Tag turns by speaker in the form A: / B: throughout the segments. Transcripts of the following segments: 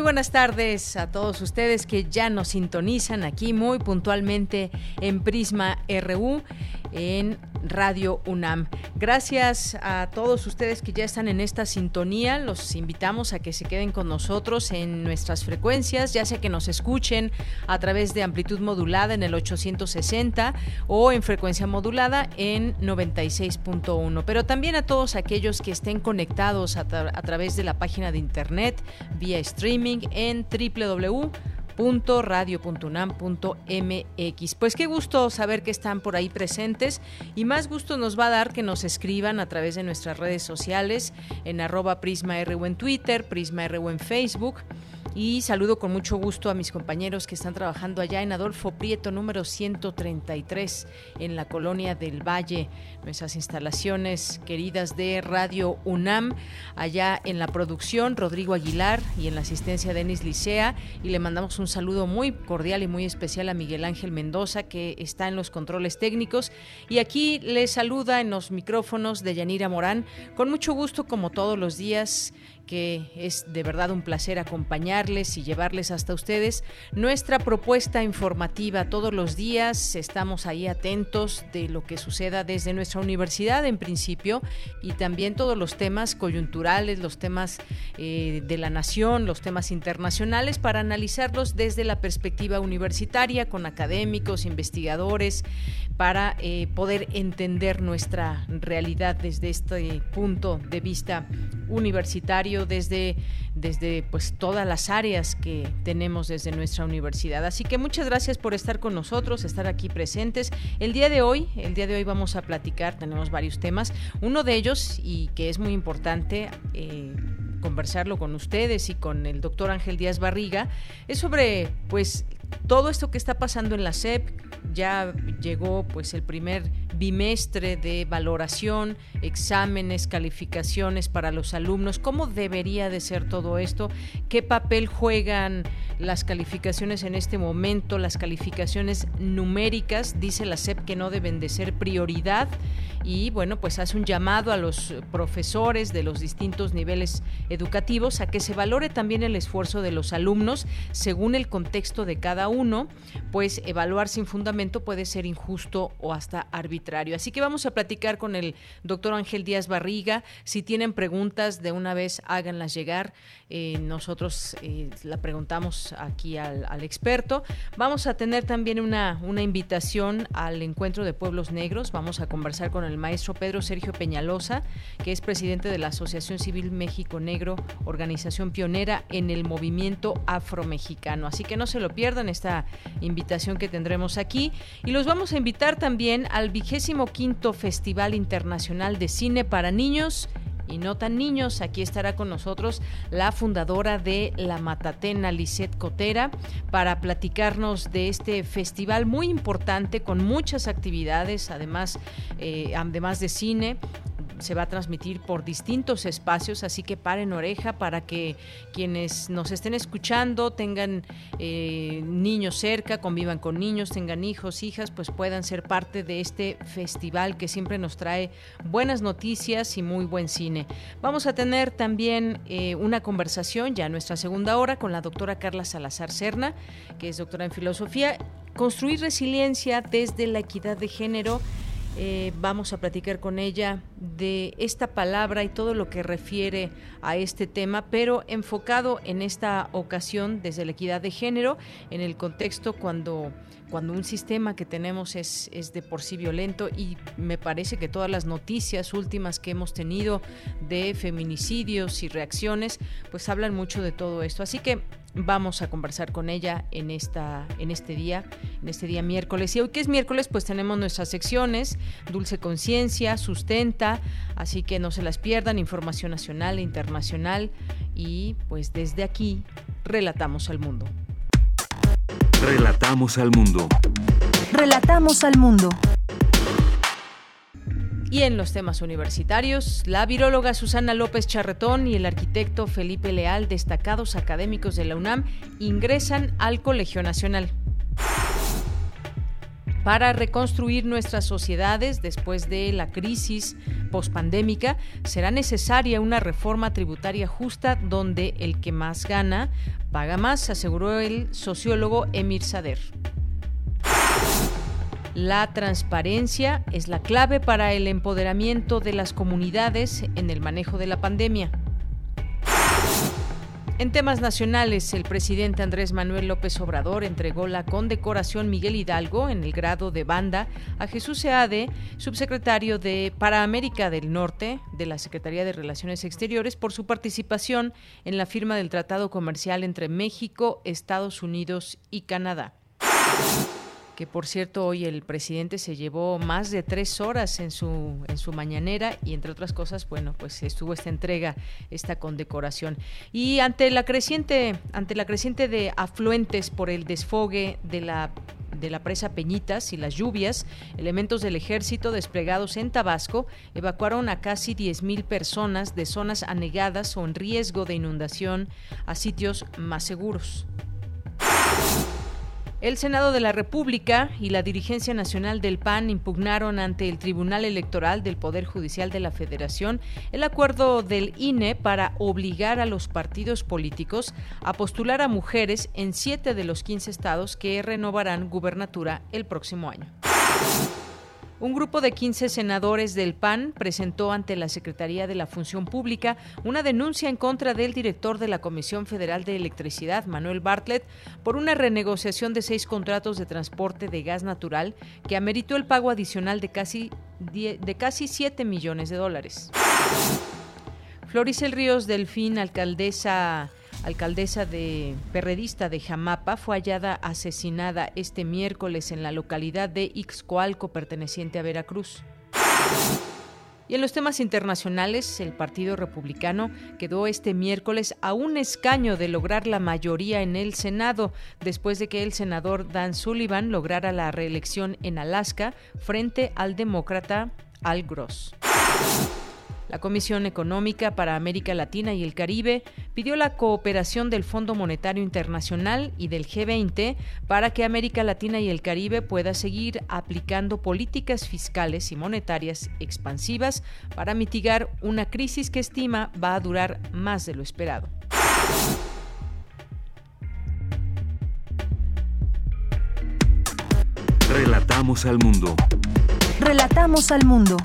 A: Muy buenas tardes a todos ustedes que ya nos sintonizan aquí muy puntualmente en Prisma RU en Radio UNAM. Gracias a todos ustedes que ya están en esta sintonía. Los invitamos a que se queden con nosotros en nuestras frecuencias, ya sea que nos escuchen a través de amplitud modulada en el 860 o en frecuencia modulada en 96.1. Pero también a todos aquellos que estén conectados a, través de la página de internet vía streaming en www radio.unam.mx. Pues qué gusto saber que están por ahí presentes y más gusto nos va a dar que nos escriban a través de nuestras redes sociales en arroba PrismaRU en Twitter, PrismaRU en Facebook y saludo con mucho gusto a mis compañeros que están trabajando allá en Adolfo Prieto número 133 en la colonia del Valle, nuestras instalaciones queridas de Radio UNAM, allá en la producción Rodrigo Aguilar y en la asistencia Denis Licea. Y le mandamos un saludo muy cordial y muy especial a Miguel Ángel Mendoza que está en los controles técnicos. Y aquí le saluda en los micrófonos de Yanira Morán. Con mucho gusto como todos los días que es de verdad un placer acompañarles y llevarles hasta ustedes nuestra propuesta informativa todos los días. Estamos ahí atentos de lo que suceda desde nuestra universidad en principio y también todos los temas coyunturales, los temas eh, de la nación, los temas internacionales para analizarlos desde la perspectiva universitaria con académicos, investigadores, para eh, poder entender nuestra realidad desde este punto de vista universitario, desde, desde pues todas las áreas que tenemos desde nuestra universidad. Así que muchas gracias por estar con nosotros, estar aquí presentes. El día de hoy, el día de hoy vamos a platicar, tenemos varios temas. Uno de ellos, y que es muy importante, eh, conversarlo con ustedes y con el doctor Ángel Díaz Barriga, es sobre pues todo esto que está pasando en la SEP, ya llegó pues el primer bimestre de valoración, exámenes, calificaciones para los alumnos, cómo debería de ser todo esto, qué papel juegan las calificaciones en este momento, las calificaciones numéricas, dice la SEP que no deben de ser prioridad. Y bueno, pues hace un llamado a los profesores de los distintos niveles educativos a que se valore también el esfuerzo de los alumnos según el contexto de cada uno, pues evaluar sin fundamento puede ser injusto o hasta arbitrario. Así que vamos a platicar con el doctor Ángel Díaz Barriga. Si tienen preguntas, de una vez háganlas llegar. Eh, nosotros eh, la preguntamos aquí al, al, experto. Vamos a tener también una, una invitación al encuentro de pueblos negros. Vamos a conversar con el maestro Pedro Sergio Peñalosa, que es presidente de la Asociación Civil México Negro, organización pionera en el movimiento afromexicano. Así que no se lo pierdan esta invitación que tendremos aquí. Y los vamos a invitar también al vigésimo quinto Festival Internacional de Cine para Niños y no tan niños. Aquí estará con nosotros la fundadora de La Matatena, Lisette Cotera, para platicarnos de este festival muy importante con muchas actividades, además, eh, además de cine se va a transmitir por distintos espacios, así que paren oreja para que quienes nos estén escuchando tengan eh, niños cerca, convivan con niños, tengan hijos, hijas, pues puedan ser parte de este festival que siempre nos trae buenas noticias y muy buen cine. Vamos a tener también eh, una conversación ya en nuestra segunda hora con la doctora Carla Salazar Serna, que es doctora en filosofía, construir resiliencia desde la equidad de género Eh, vamos a platicar con ella de esta palabra y todo lo que refiere a este tema, pero enfocado en esta ocasión desde la equidad de género, en el contexto cuando cuando un sistema que tenemos es, es, de por sí violento y me parece que todas las noticias últimas que hemos tenido de feminicidios y reacciones pues hablan mucho de todo esto. Así que vamos a conversar con ella en esta en este día, en este día miércoles. Y hoy que es miércoles, pues tenemos nuestras secciones, Dulce Conciencia, Sustenta, así que no se las pierdan, información nacional e internacional y pues desde aquí relatamos al mundo.
B: Relatamos al mundo.
C: Relatamos al mundo.
A: Y en los temas universitarios, la viróloga Susana López Charretón y el arquitecto Felipe Leal, destacados académicos de la UNAM, ingresan al Colegio Nacional. Para reconstruir nuestras sociedades después de la crisis pospandémica, será necesaria una reforma tributaria justa donde el que más gana paga más, aseguró el sociólogo Emir Sader. La transparencia es la clave para el empoderamiento de las comunidades en el manejo de la pandemia. En temas nacionales, el presidente Andrés Manuel López Obrador entregó la condecoración Miguel Hidalgo en el grado de banda a Jesús Seade, subsecretario de para América del Norte de la Secretaría de Relaciones Exteriores, por su participación en la firma del Tratado Comercial entre México, Estados Unidos y Canadá que por cierto hoy el presidente se llevó más de tres horas en su, en su mañanera y entre otras cosas, bueno, pues estuvo esta entrega, esta condecoración. Y ante la creciente, ante la creciente de afluentes por el desfogue de la de la presa Peñitas y las lluvias, elementos del ejército desplegados en Tabasco evacuaron a casi 10.000 personas de zonas anegadas o en riesgo de inundación a sitios más seguros. El Senado de la República y la dirigencia nacional del PAN impugnaron ante el Tribunal Electoral del Poder Judicial de la Federación el acuerdo del INE para obligar a los partidos políticos a postular a mujeres en siete de los 15 estados que renovarán gubernatura el próximo año. Un grupo de 15 senadores del PAN presentó ante la Secretaría de la Función Pública una denuncia en contra del director de la Comisión Federal de Electricidad, Manuel Bartlett, por una renegociación de seis contratos de transporte de gas natural que ameritó el pago adicional de casi, de casi 7 millones de dólares. Floricel Ríos Delfín, alcaldesa alcaldesa de perredista de Jamapa, fue hallada asesinada este miércoles en la localidad de Ixcoalco, perteneciente a Veracruz. Y en los temas internacionales, el Partido Republicano quedó este miércoles a un escaño de lograr la mayoría en el Senado, después de que el senador Dan Sullivan lograra la reelección en Alaska frente al demócrata Al Gross. La Comisión Económica para América Latina y el Caribe pidió la cooperación del Fondo Monetario Internacional y del G20 para que América Latina y el Caribe pueda seguir aplicando políticas fiscales y monetarias expansivas para mitigar una crisis que estima va a durar más de lo esperado.
B: Relatamos al mundo.
C: Relatamos al mundo.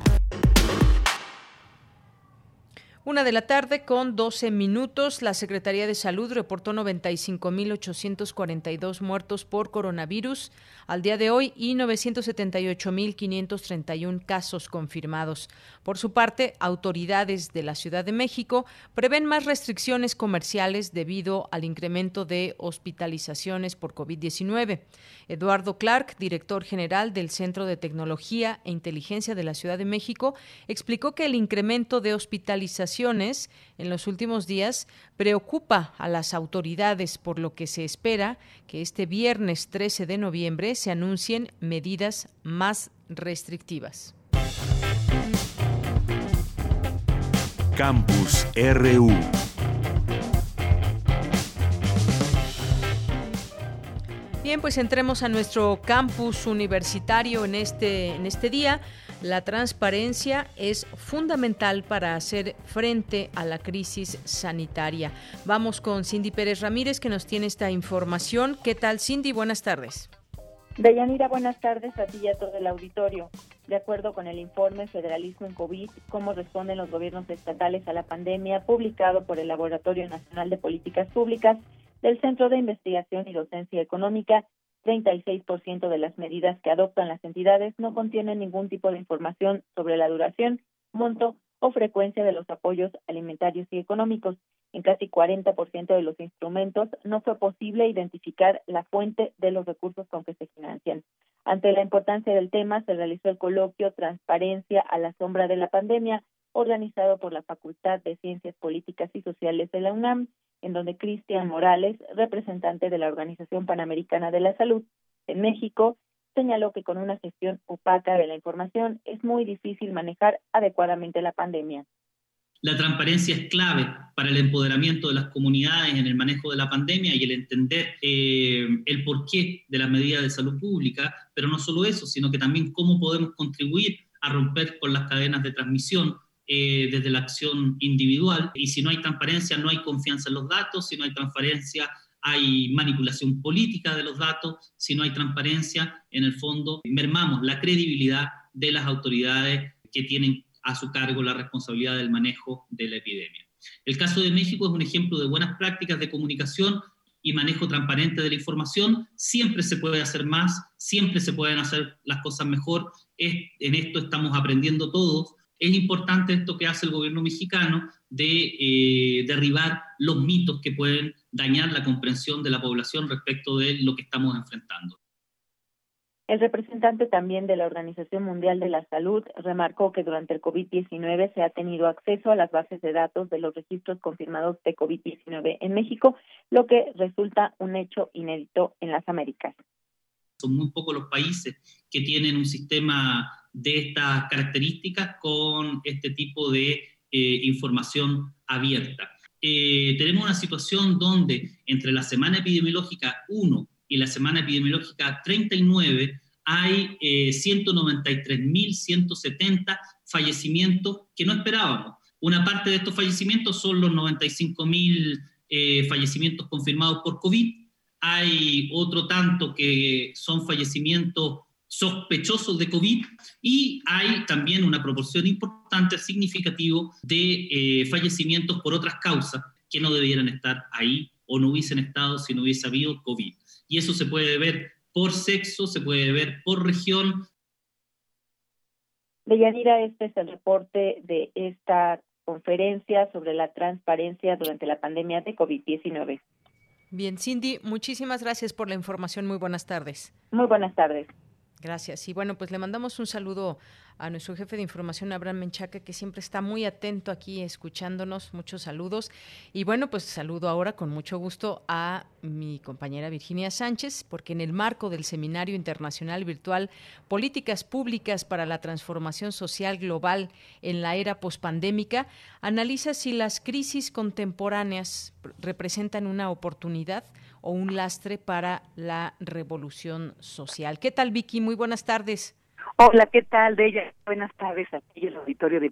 A: Una de la tarde con 12 minutos, la Secretaría de Salud reportó 95.842 muertos por coronavirus al día de hoy y 978.531 casos confirmados. Por su parte, autoridades de la Ciudad de México prevén más restricciones comerciales debido al incremento de hospitalizaciones por COVID-19. Eduardo Clark, director general del Centro de Tecnología e Inteligencia de la Ciudad de México, explicó que el incremento de hospitalizaciones en los últimos días preocupa a las autoridades, por lo que se espera que este viernes 13 de noviembre se anuncien medidas más restrictivas.
B: Campus RU.
A: Bien, pues entremos a nuestro campus universitario en este, en este día. La transparencia es fundamental para hacer frente a la crisis sanitaria. Vamos con Cindy Pérez Ramírez que nos tiene esta información. ¿Qué tal, Cindy? Buenas tardes.
D: Deyanira, buenas tardes a ti y a todo el auditorio. De acuerdo con el informe Federalismo en COVID, cómo responden los gobiernos estatales a la pandemia, publicado por el Laboratorio Nacional de Políticas Públicas del Centro de Investigación y Docencia Económica, 36% de las medidas que adoptan las entidades no contienen ningún tipo de información sobre la duración, monto o frecuencia de los apoyos alimentarios y económicos. En casi 40% de los instrumentos no fue posible identificar la fuente de los recursos con que se financian. Ante la importancia del tema, se realizó el coloquio Transparencia a la sombra de la pandemia, organizado por la Facultad de Ciencias Políticas y Sociales de la UNAM, en donde Cristian Morales, representante de la Organización Panamericana de la Salud en México, señaló que con una gestión opaca de la información es muy difícil manejar adecuadamente la pandemia.
E: La transparencia es clave para el empoderamiento de las comunidades en el manejo de la pandemia y el entender eh, el porqué de las medidas de salud pública, pero no solo eso, sino que también cómo podemos contribuir a romper con las cadenas de transmisión eh, desde la acción individual. Y si no hay transparencia, no hay confianza en los datos, si no hay transparencia, hay manipulación política de los datos, si no hay transparencia, en el fondo mermamos la credibilidad de las autoridades que tienen a su cargo la responsabilidad del manejo de la epidemia. El caso de México es un ejemplo de buenas prácticas de comunicación y manejo transparente de la información. Siempre se puede hacer más, siempre se pueden hacer las cosas mejor. en esto estamos aprendiendo todos. Es importante esto que hace el gobierno mexicano de eh, derribar los mitos que pueden dañar la comprensión de la población respecto de lo que estamos enfrentando.
D: El representante también de la Organización Mundial de la Salud remarcó que durante el COVID-19 se ha tenido acceso a las bases de datos de los registros confirmados de COVID-19 en México, lo que resulta un hecho inédito en las Américas.
E: Son muy pocos los países que tienen un sistema de estas características con este tipo de eh, información abierta. Eh, tenemos una situación donde entre la semana epidemiológica 1 y la semana epidemiológica 39 hay eh, 193.170 fallecimientos que no esperábamos. Una parte de estos fallecimientos son los 95.000 eh, fallecimientos confirmados por COVID. Hay otro tanto que son fallecimientos sospechosos de COVID y hay también una proporción importante, significativa, de eh, fallecimientos por otras causas que no debieran estar ahí o no hubiesen estado si no hubiese habido COVID y eso se puede ver por sexo, se puede ver por región.
D: Deyanira, este es el reporte de esta conferencia sobre la transparencia durante la pandemia de COVID-19.
A: Bien, Cindy, muchísimas gracias por la información. Muy buenas tardes.
D: Muy buenas tardes.
A: Gracias. Y bueno, pues le mandamos un saludo a nuestro jefe de información, Abraham Menchaca, que siempre está muy atento aquí escuchándonos. Muchos saludos. Y bueno, pues saludo ahora con mucho gusto a mi compañera Virginia Sánchez, porque en el marco del Seminario Internacional Virtual Políticas Públicas para la Transformación Social Global en la Era Pospandémica, analiza si las crisis contemporáneas representan una oportunidad o un lastre para la revolución social. ¿Qué tal, Vicky? Muy buenas tardes.
F: Hola, ¿qué tal, Bella? Buenas tardes a ti, el auditorio de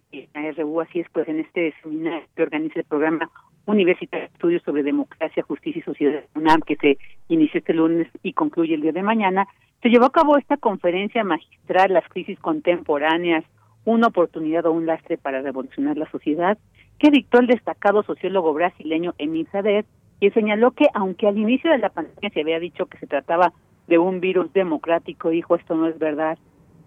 F: RU. Así es, pues en este seminario que organiza el programa Universitario de Estudios sobre Democracia, Justicia y Sociedad UNAM, que se inició este lunes y concluye el día de mañana, se llevó a cabo esta conferencia magistral, Las crisis contemporáneas, una oportunidad o un lastre para revolucionar la sociedad, que dictó el destacado sociólogo brasileño Emil Sadet, y señaló que aunque al inicio de la pandemia se había dicho que se trataba de un virus democrático, dijo esto no es verdad,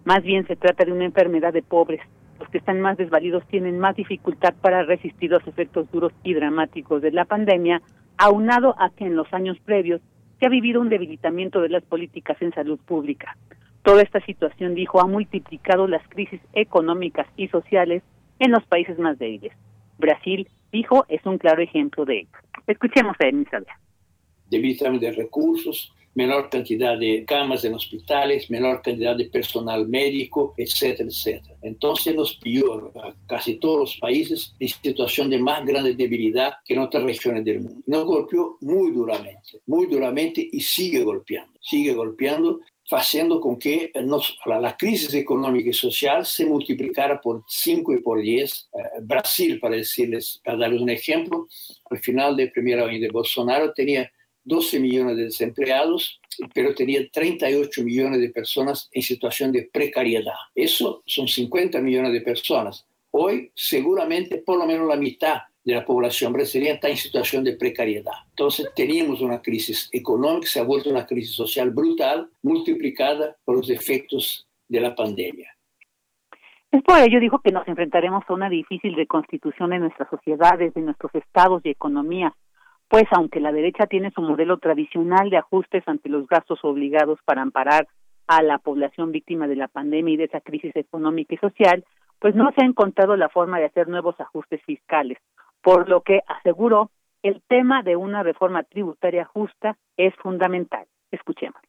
F: más bien se trata de una enfermedad de pobres. Los que están más desvalidos tienen más dificultad para resistir los efectos duros y dramáticos de la pandemia, aunado a que en los años previos se ha vivido un debilitamiento de las políticas en salud pública. Toda esta situación, dijo, ha multiplicado las crisis económicas y sociales en los países más débiles. Brasil, dijo, es un claro ejemplo de ello. Escuchemos a Isabel.
G: Debilitamiento de recursos, menor cantidad de camas en hospitales, menor cantidad de personal médico, etcétera, etcétera. Entonces nos pilló a casi todos los países en situación de más grande debilidad que en otras regiones del mundo. Nos golpeó muy duramente, muy duramente y sigue golpeando, sigue golpeando haciendo con que nos, la, crisis económica y social se multiplicara por 5 y por 10. Eh, Brasil, para darles un ejemplo, al final del primer año de Bolsonaro tenía 12 millones de desempleados, pero tenía 38 millones de personas en situación de precariedad. Eso son 50 millones de personas. Hoy seguramente por lo menos la mitad de la población brasileña está en situación de precariedad. Entonces teníamos una crisis económica, se ha vuelto una crisis social brutal, multiplicada por los efectos de la pandemia.
F: Es por ello, dijo, que nos enfrentaremos a una difícil reconstitución de nuestras sociedades, de nuestros estados y economías, pues aunque la derecha tiene su modelo tradicional de ajustes ante los gastos obligados para amparar a la población víctima de la pandemia y de esa crisis económica y social, pues no se ha encontrado la forma de hacer nuevos ajustes fiscales, por lo que aseguró el tema de una reforma tributaria justa es fundamental. Escuchemos.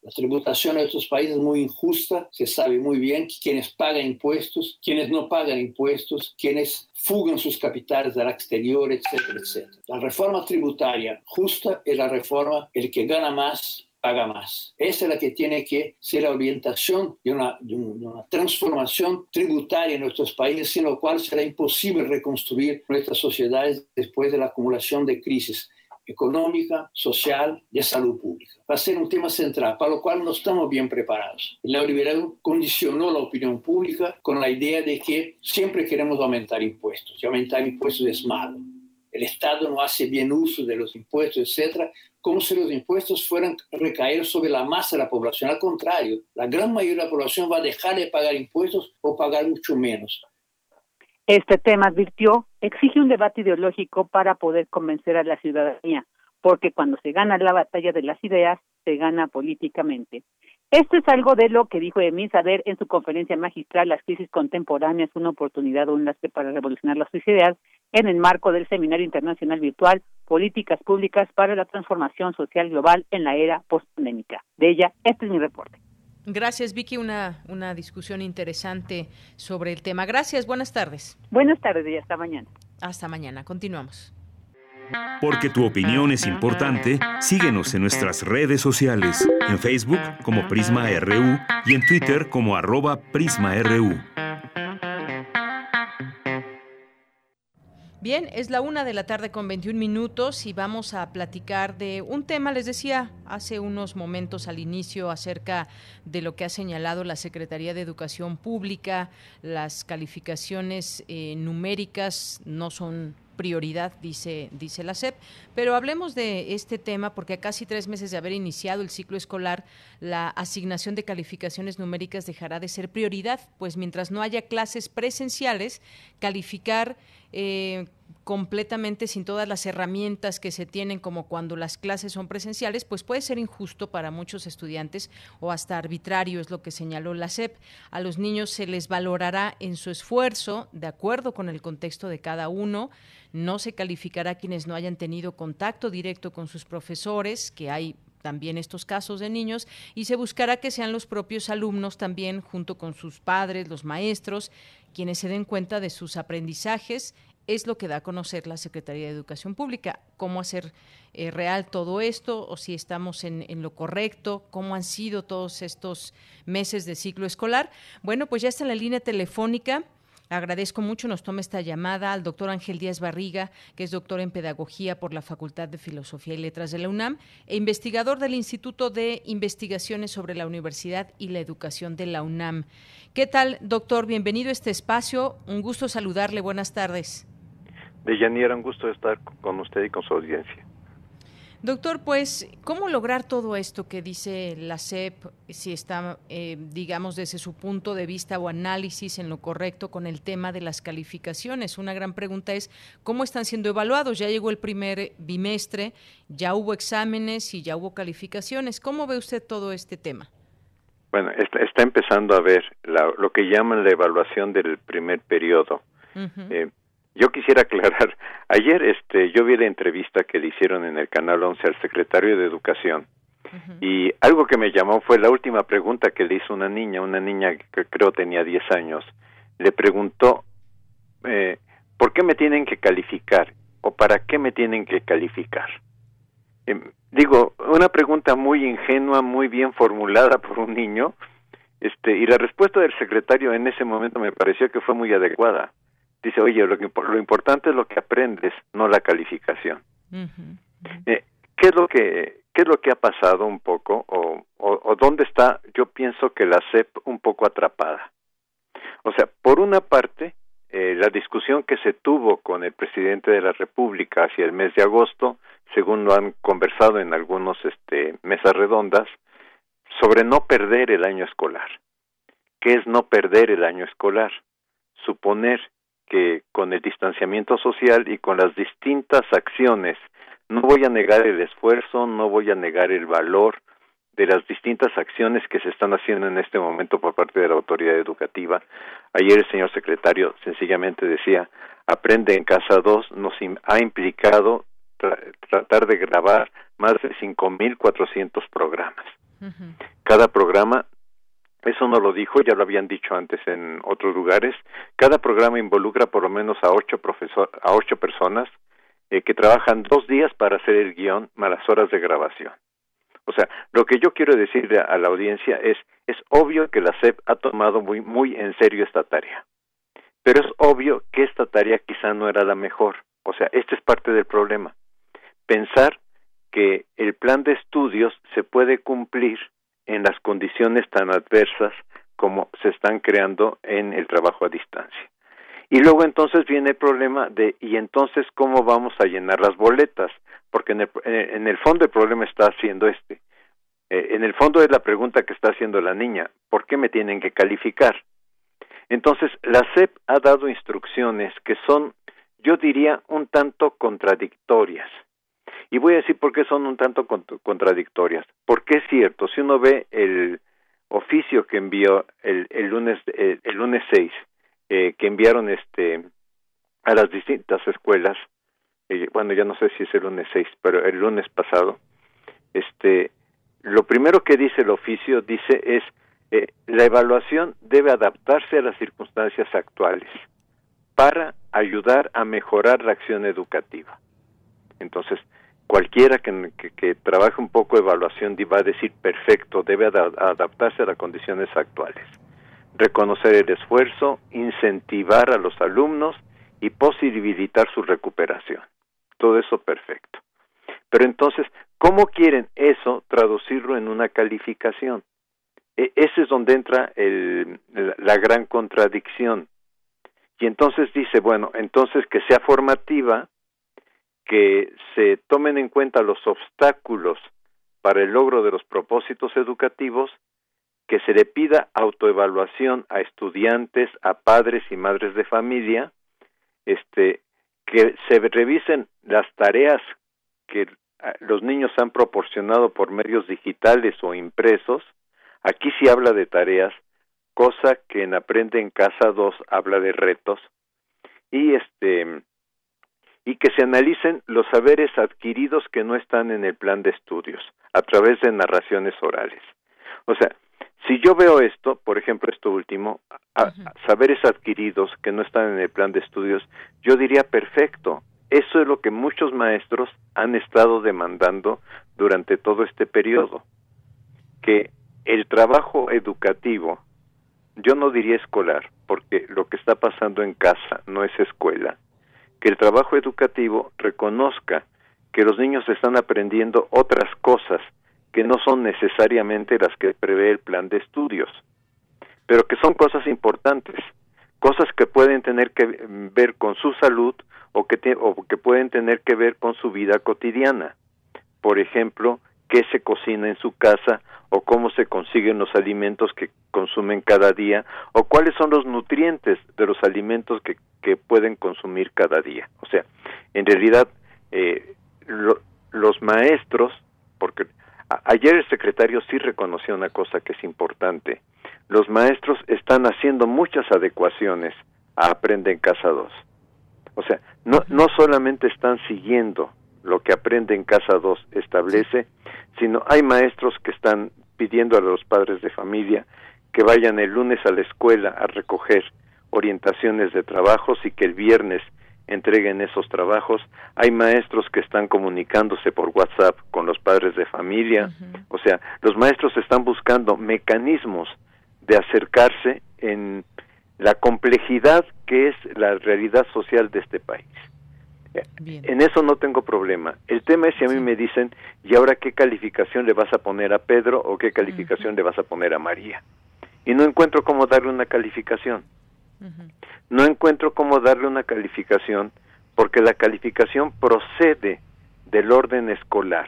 G: La tributación en estos países es muy injusta, se sabe muy bien quienes pagan impuestos, quienes no pagan impuestos, quienes fugan sus capitales al exterior, etcétera, etcétera. La reforma tributaria justa es la reforma, el que gana más paga más. Esa es la que tiene que ser la orientación de una, de una, transformación tributaria en nuestros países, sin lo cual será imposible reconstruir nuestras sociedades después de la acumulación de crisis económica, social y de salud pública. Va a ser un tema central, para lo cual no estamos bien preparados. El neoliberalismo condicionó la opinión pública con la idea de que siempre queremos aumentar impuestos, y aumentar impuestos es malo. El Estado no hace bien uso de los impuestos, etcétera, como si los impuestos fueran recaer sobre la masa de la población. Al contrario, la gran mayoría de la población va a dejar de pagar impuestos o pagar mucho menos.
F: Este tema, advirtió, exige un debate ideológico para poder convencer a la ciudadanía, porque cuando se gana la batalla de las ideas, se gana políticamente. Esto es algo de lo que dijo Emil Sader en su conferencia magistral Las crisis contemporáneas, una oportunidad o un lastre para revolucionar la sociedad, en el marco del Seminario Internacional Virtual Políticas Públicas para la Transformación Social Global en la Era Postpandémica. De ella, este es mi reporte.
A: Gracias, Vicky. Una, una discusión interesante sobre el tema. Gracias, buenas tardes.
F: Buenas tardes y hasta mañana.
A: Hasta mañana. Continuamos.
B: Porque tu opinión es importante, síguenos en nuestras redes sociales, en Facebook como Prisma RU y en Twitter como arroba PrismaRU.
A: Bien, es la una de la tarde con 21 minutos y vamos a platicar de un tema, les decía hace unos momentos al inicio, acerca de lo que ha señalado la Secretaría de Educación Pública. Las calificaciones eh, numéricas no son prioridad, dice, dice la SEP. Pero hablemos de este tema porque a casi tres meses de haber iniciado el ciclo escolar, la asignación de calificaciones numéricas dejará de ser prioridad, pues mientras no haya clases presenciales, calificar eh, completamente sin todas las herramientas que se tienen como cuando las clases son presenciales, pues puede ser injusto para muchos estudiantes o hasta arbitrario, es lo que señaló la SEP. A los niños se les valorará en su esfuerzo, de acuerdo con el contexto de cada uno. No se calificará quienes no hayan tenido contacto directo con sus profesores, que hay también estos casos de niños y se buscará que sean los propios alumnos también junto con sus padres, los maestros, quienes se den cuenta de sus aprendizajes es lo que da a conocer la Secretaría de Educación Pública, cómo hacer eh, real todo esto o si estamos en, en, lo correcto, cómo han sido todos estos meses de ciclo escolar. Bueno, pues ya está en la línea telefónica. Agradezco mucho, nos toma esta llamada al doctor Ángel Díaz Barriga, que es doctor en Pedagogía por la Facultad de Filosofía y Letras de la UNAM e investigador del Instituto de Investigaciones sobre la Universidad y la Educación de la UNAM. ¿Qué tal, doctor? Bienvenido a este espacio. Un gusto saludarle. Buenas tardes.
H: Deyanira, un gusto estar con usted y con su audiencia.
A: Doctor, pues, ¿cómo lograr todo esto que dice la SEP, si está, eh, digamos, desde su punto de vista o análisis en lo correcto con el tema de las calificaciones? Una gran pregunta es, ¿cómo están siendo evaluados? Ya llegó el primer bimestre, ya hubo exámenes y ya hubo calificaciones. ¿Cómo ve usted todo este tema?
H: Bueno, está, está empezando a ver la, lo que llaman la evaluación del primer periodo. Yo quisiera aclarar, ayer este yo vi la entrevista que le hicieron en el canal 11 al secretario de Educación y algo que me llamó fue la última pregunta que le hizo una niña, una niña que creo tenía 10 años. Le preguntó eh, ¿por qué me tienen que calificar o para qué me tienen que calificar? Eh, digo, una pregunta muy ingenua, muy bien formulada por un niño, este y la respuesta del secretario en ese momento me pareció que fue muy adecuada dice, oye, lo, que, lo importante es lo que aprendes, no la calificación. Eh, ¿qué es lo que qué es lo que ha pasado un poco o, o, dónde está? Yo pienso que la CEP un poco atrapada. O sea, por una parte, eh, la discusión que se tuvo con el presidente de la República hacia el mes de agosto, según lo han conversado en algunos este, mesas redondas, sobre no perder el año escolar. ¿Qué es no perder el año escolar? Suponer que con el distanciamiento social y con las distintas acciones, no voy a negar el esfuerzo, no voy a negar el valor de las distintas acciones que se están haciendo en este momento por parte de la autoridad educativa. Ayer el señor secretario sencillamente decía, Aprende en Casa 2 nos ha implicado tratar de grabar más de 5.400 programas. Cada programa eso no lo dijo, ya lo habían dicho antes en otros lugares. Cada programa involucra por lo menos a ocho, profesor, a ocho personas eh, que trabajan dos días para hacer el guion más las horas de grabación. O sea, lo que yo quiero decirle a la audiencia es, es obvio que la SEP ha tomado muy, muy en serio esta tarea. Pero es obvio que esta tarea quizá no era la mejor. O sea, este es parte del problema. Pensar que el plan de estudios se puede cumplir en las condiciones tan adversas como se están creando en el trabajo a distancia. Y luego entonces viene el problema de, ¿y entonces cómo vamos a llenar las boletas? Porque en el, en el fondo el problema está haciendo este. Eh, en el fondo es la pregunta que está haciendo la niña, ¿por qué me tienen que calificar? Entonces, la SEP ha dado instrucciones que son, yo diría, un tanto contradictorias. Y voy a decir por qué son un tanto contradictorias. Porque es cierto, si uno ve el oficio que envió el, el lunes el, lunes 6, eh, que enviaron este a las distintas escuelas, eh, bueno, ya no sé si es el lunes 6, pero el lunes pasado, este, lo primero que dice el oficio dice es eh, la evaluación debe adaptarse a las circunstancias actuales para ayudar a mejorar la acción educativa. Entonces, cualquiera que, trabaje un poco evaluación va a decir perfecto, debe adaptarse a las condiciones actuales. Reconocer el esfuerzo, incentivar a los alumnos y posibilitar su recuperación. Todo eso perfecto. Pero entonces, ¿cómo quieren eso traducirlo en una calificación? E, ese es donde entra la gran contradicción. Y entonces dice, bueno, entonces que sea formativa, que se tomen en cuenta los obstáculos para el logro de los propósitos educativos, que se le pida autoevaluación a estudiantes, a padres y madres de familia, este, que se revisen las tareas que ah, los niños han proporcionado por medios digitales o impresos. Aquí sí habla de tareas, cosa que en Aprende en Casa 2 habla de retos. Y este y que se analicen los saberes adquiridos que no están en el plan de estudios a través de narraciones orales. O sea, si yo veo esto, por ejemplo, esto último, saberes adquiridos que no están en el plan de estudios, yo diría perfecto. Eso es lo que muchos maestros han estado demandando durante todo este periodo, que el trabajo educativo, yo no diría escolar, porque lo que está pasando en casa no es escuela, que el trabajo educativo reconozca que los niños están aprendiendo otras cosas que no son necesariamente las que prevé el plan de estudios, pero que son cosas importantes, cosas que pueden tener que ver con su salud o que, o que pueden tener que ver con su vida cotidiana. Por ejemplo, qué se cocina en su casa o cómo se consiguen los alimentos que consumen cada día o cuáles son los nutrientes de los alimentos que, que pueden consumir cada día. O sea, en realidad eh, los maestros, porque ayer el secretario sí reconoció una cosa que es importante, los maestros están haciendo muchas adecuaciones a Aprende en Casa 2. O sea, no, no solamente están siguiendo lo que Aprende en Casa 2 establece, sino hay maestros que están pidiendo a los padres de familia que vayan el lunes a la escuela a recoger orientaciones de trabajos y que el viernes entreguen esos trabajos. Hay maestros que están comunicándose por WhatsApp con los padres de familia. O sea, los maestros están buscando mecanismos de acercarse en la complejidad que es la realidad social de este país. En eso no tengo problema. El tema es si a mí me dicen, ¿y ahora qué calificación le vas a poner a Pedro o qué calificación le vas a poner a María? Y no encuentro cómo darle una calificación. No encuentro cómo darle una calificación porque la calificación procede del orden escolar.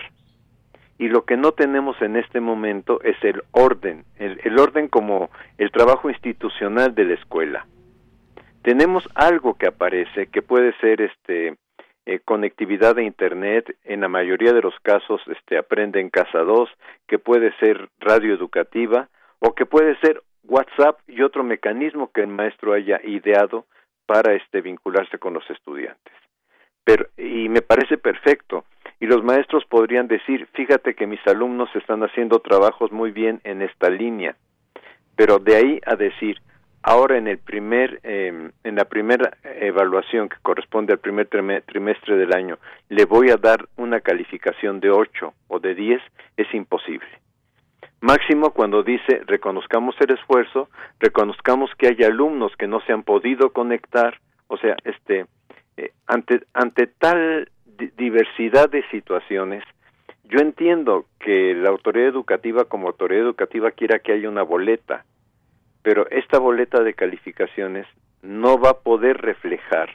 H: Y lo que no tenemos en este momento es el orden, el orden como el trabajo institucional de la escuela tenemos algo que aparece que puede ser este eh, conectividad de internet en la mayoría de los casos este aprende en casa 2 que puede ser radio educativa o que puede ser WhatsApp y otro mecanismo que el maestro haya ideado para este vincularse con los estudiantes. Pero y me parece perfecto y los maestros podrían decir fíjate que mis alumnos están haciendo trabajos muy bien en esta línea pero de ahí a decir Ahora en el primer, em, en la primera evaluación que corresponde al primer trimestre del año, le voy a dar una calificación de 8 o de 10, es imposible. Máximo cuando dice reconozcamos el esfuerzo, reconozcamos que hay alumnos que no se han podido conectar, o sea, este, eh, ante, ante tal diversidad de situaciones, yo entiendo que la autoridad educativa como autoridad educativa quiera que haya una boleta, pero esta boleta de calificaciones no va a poder reflejar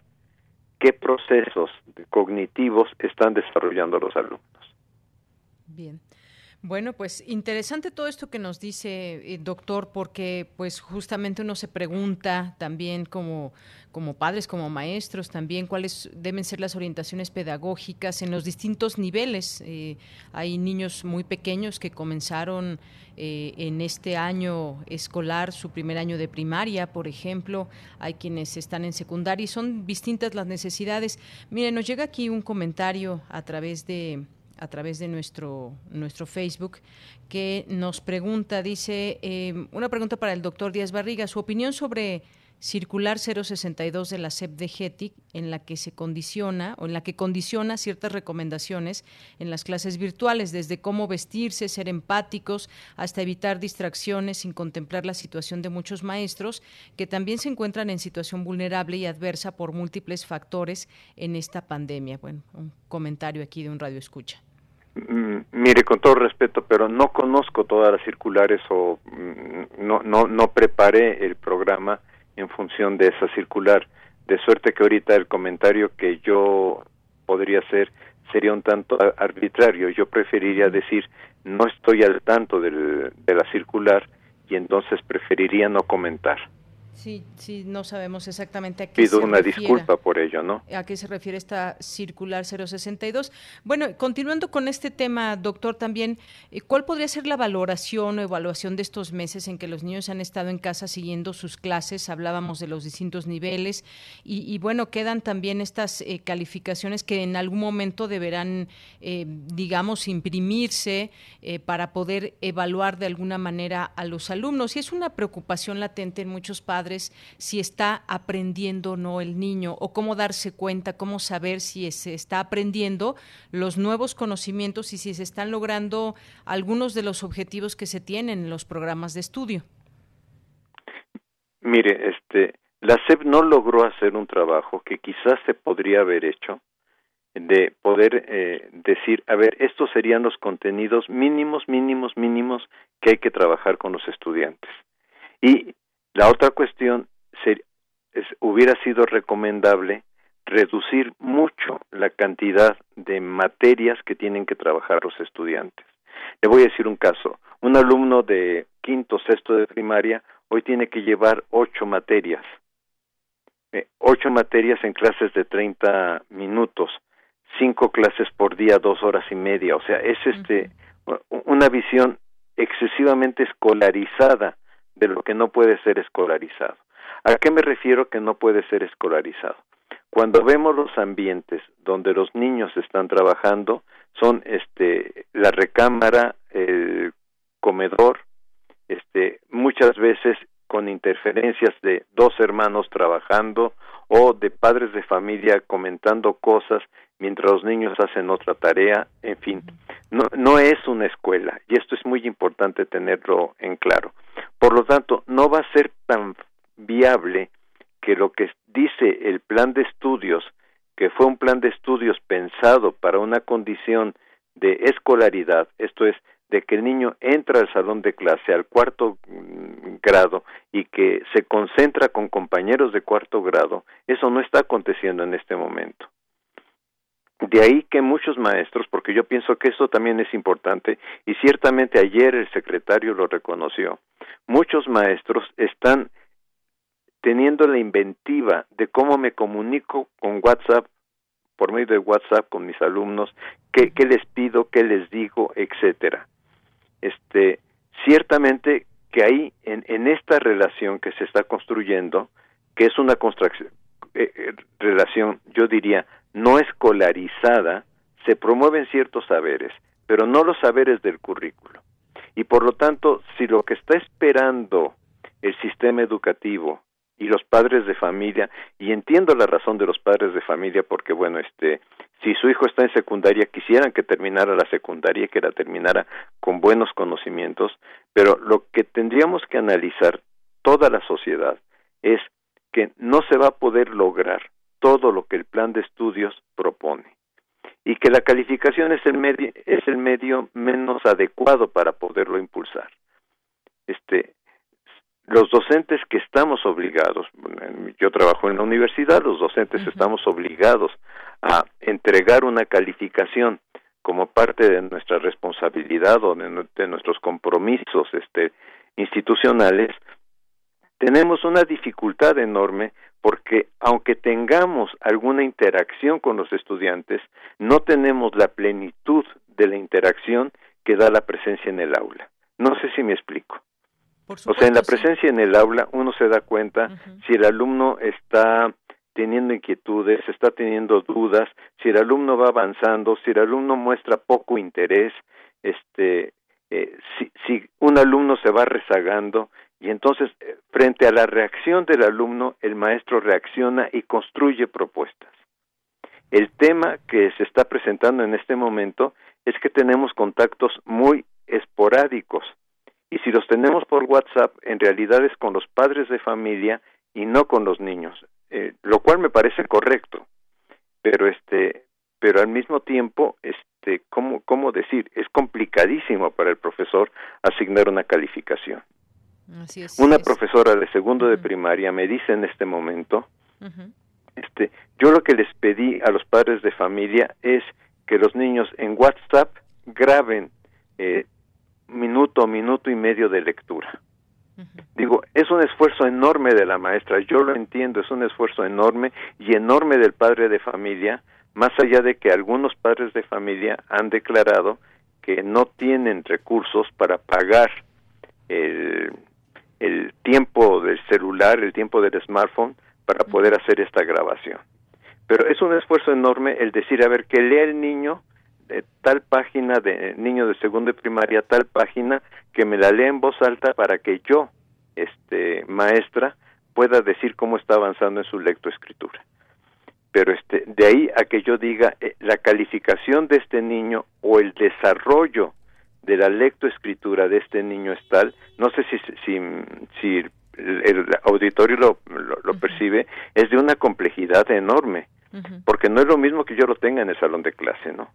H: qué procesos cognitivos están desarrollando los alumnos.
A: Bien. Bueno, pues interesante todo esto que nos dice eh, doctor, porque pues justamente uno se pregunta también como, como padres, como maestros, también cuáles deben ser las orientaciones pedagógicas en los distintos niveles. Eh, hay niños muy pequeños que comenzaron eh, en este año escolar, su primer año de primaria, por ejemplo, hay quienes están en secundaria y son distintas las necesidades. Miren, nos llega aquí un comentario a través de a través de nuestro, nuestro Facebook, que nos pregunta, dice, eh, una pregunta para el doctor Díaz Barriga, su opinión sobre circular 062 de la SEP de GETIC en la que se condiciona o en la que condiciona ciertas recomendaciones en las clases virtuales, desde cómo vestirse, ser empáticos, hasta evitar distracciones sin contemplar la situación de muchos maestros que también se encuentran en situación vulnerable y adversa por múltiples factores en esta pandemia. Bueno, un comentario aquí de un radio escucha.
H: Mm, mire, con todo respeto, pero no conozco todas las circulares o mm, no, no, no preparé el programa en función de esa circular. De suerte que ahorita el comentario que yo podría hacer sería un tanto arbitrario. Yo preferiría decir, no estoy al tanto del, de la circular y entonces preferiría no comentar.
A: Sí, sí, no sabemos exactamente a qué
H: Pido una disculpa por ello, ¿no?
A: ¿A qué se refiere esta circular 062? Bueno, continuando con este tema, doctor, también, eh, ¿cuál podría ser la valoración o evaluación de estos meses en que los niños han estado en casa siguiendo sus clases? Hablábamos de los distintos niveles y, bueno, quedan también estas eh, calificaciones que en algún momento deberán, eh, digamos, imprimirse para poder evaluar de alguna manera a los alumnos. Y es una preocupación latente en muchos si está aprendiendo o no el niño o cómo darse cuenta, cómo saber si se está aprendiendo los nuevos conocimientos y si se están logrando algunos de los objetivos que se tienen en los programas de estudio.
H: Mire, este, la SEP no logró hacer un trabajo que quizás se podría haber hecho de poder eh, decir, a ver, estos serían los contenidos mínimos, mínimos, mínimos que hay que trabajar con los estudiantes. Y la otra cuestión es, hubiera sido recomendable reducir mucho la cantidad de materias que tienen que trabajar los estudiantes. Le voy a decir un caso. Un alumno de quinto, sexto de primaria hoy tiene que llevar ocho materias. Eh, ocho materias en clases de 30 minutos, cinco clases por día, dos horas y media. O sea, es este una visión excesivamente escolarizada de lo que no puede ser escolarizado. ¿A qué me refiero que no puede ser escolarizado? Cuando vemos los ambientes donde los niños están trabajando, son este la recámara, el comedor, este muchas veces con interferencias de dos hermanos trabajando o de padres de familia comentando cosas mientras los niños hacen otra tarea, en fin, no, no es una escuela y esto es muy importante tenerlo en claro. Por lo tanto, no va a ser tan viable que lo que dice el plan de estudios que fue un plan de estudios pensado para una condición de escolaridad, esto es, de que el niño entra al salón de clase al cuarto mm, grado y que se concentra con compañeros de cuarto grado, eso no está aconteciendo en este momento. De ahí que muchos maestros, porque yo pienso que eso también es importante, y ciertamente ayer el secretario lo reconoció, muchos maestros están teniendo la inventiva de cómo me comunico con WhatsApp, por medio de WhatsApp con mis alumnos, qué, les pido, qué les digo, etcétera. Este, ciertamente que ahí, en, esta relación que se está construyendo, que es una eh, eh, relación, yo diría, no escolarizada, se promueven ciertos saberes, pero no los saberes del currículo. Y por lo tanto, si lo que está esperando el sistema educativo y los padres de familia, y entiendo la razón de los padres de familia porque, bueno, este, si su hijo está en secundaria, quisieran que terminara la secundaria, que la terminara con buenos conocimientos, pero lo que tendríamos que analizar toda la sociedad es que no se va a poder lograr todo lo que el plan de estudios propone y que la calificación es el medio, es el medio menos adecuado para poderlo impulsar. Este, los docentes que estamos obligados, yo trabajo en la universidad, los docentes estamos obligados a entregar una calificación como parte de nuestra responsabilidad o de, de nuestros compromisos este, institucionales, tenemos una dificultad enorme porque aunque tengamos alguna interacción con los estudiantes, no tenemos la plenitud de la interacción que da la presencia en el aula. No sé si me explico. o sea, en la presencia en el aula uno se da cuenta si el alumno está teniendo inquietudes, está teniendo dudas, si el alumno va avanzando, si el alumno muestra poco interés, este, eh, si, si un alumno se va rezagando, y entonces, eh, frente a la reacción del alumno, el maestro reacciona y construye propuestas. El tema que se está presentando en este momento es que tenemos contactos muy esporádicos y si los tenemos por WhatsApp, en realidad es con los padres de familia y no con los niños, eh, lo cual me parece correcto. Pero este, pero al mismo tiempo, este, ¿cómo, cómo decir? Es complicadísimo para el profesor asignar una calificación. Una profesora de segundo de primaria me dice en este momento, este, yo lo que les pedí a los padres de familia es que los niños en WhatsApp graben eh, minuto, minuto y medio de lectura. Digo, es un esfuerzo enorme de la maestra, yo lo entiendo, es un esfuerzo enorme y enorme del padre de familia, más allá de que algunos padres de familia han declarado que no tienen recursos para pagar el, el tiempo del celular, el tiempo del smartphone para poder hacer esta grabación. Pero es un esfuerzo enorme el decir, a ver, que lea el niño de tal página de niño de segundo y primaria, tal página, que me la lea en voz alta para que yo, este maestra, pueda decir cómo está avanzando en su lectoescritura. Pero este, de ahí a que yo diga eh, la calificación de este niño o el desarrollo de la lectoescritura de este niño es tal, no sé si, si, si el, auditorio lo, lo, percibe, es de una complejidad enorme, porque no es lo mismo que yo lo tenga en el salón de clase, ¿no?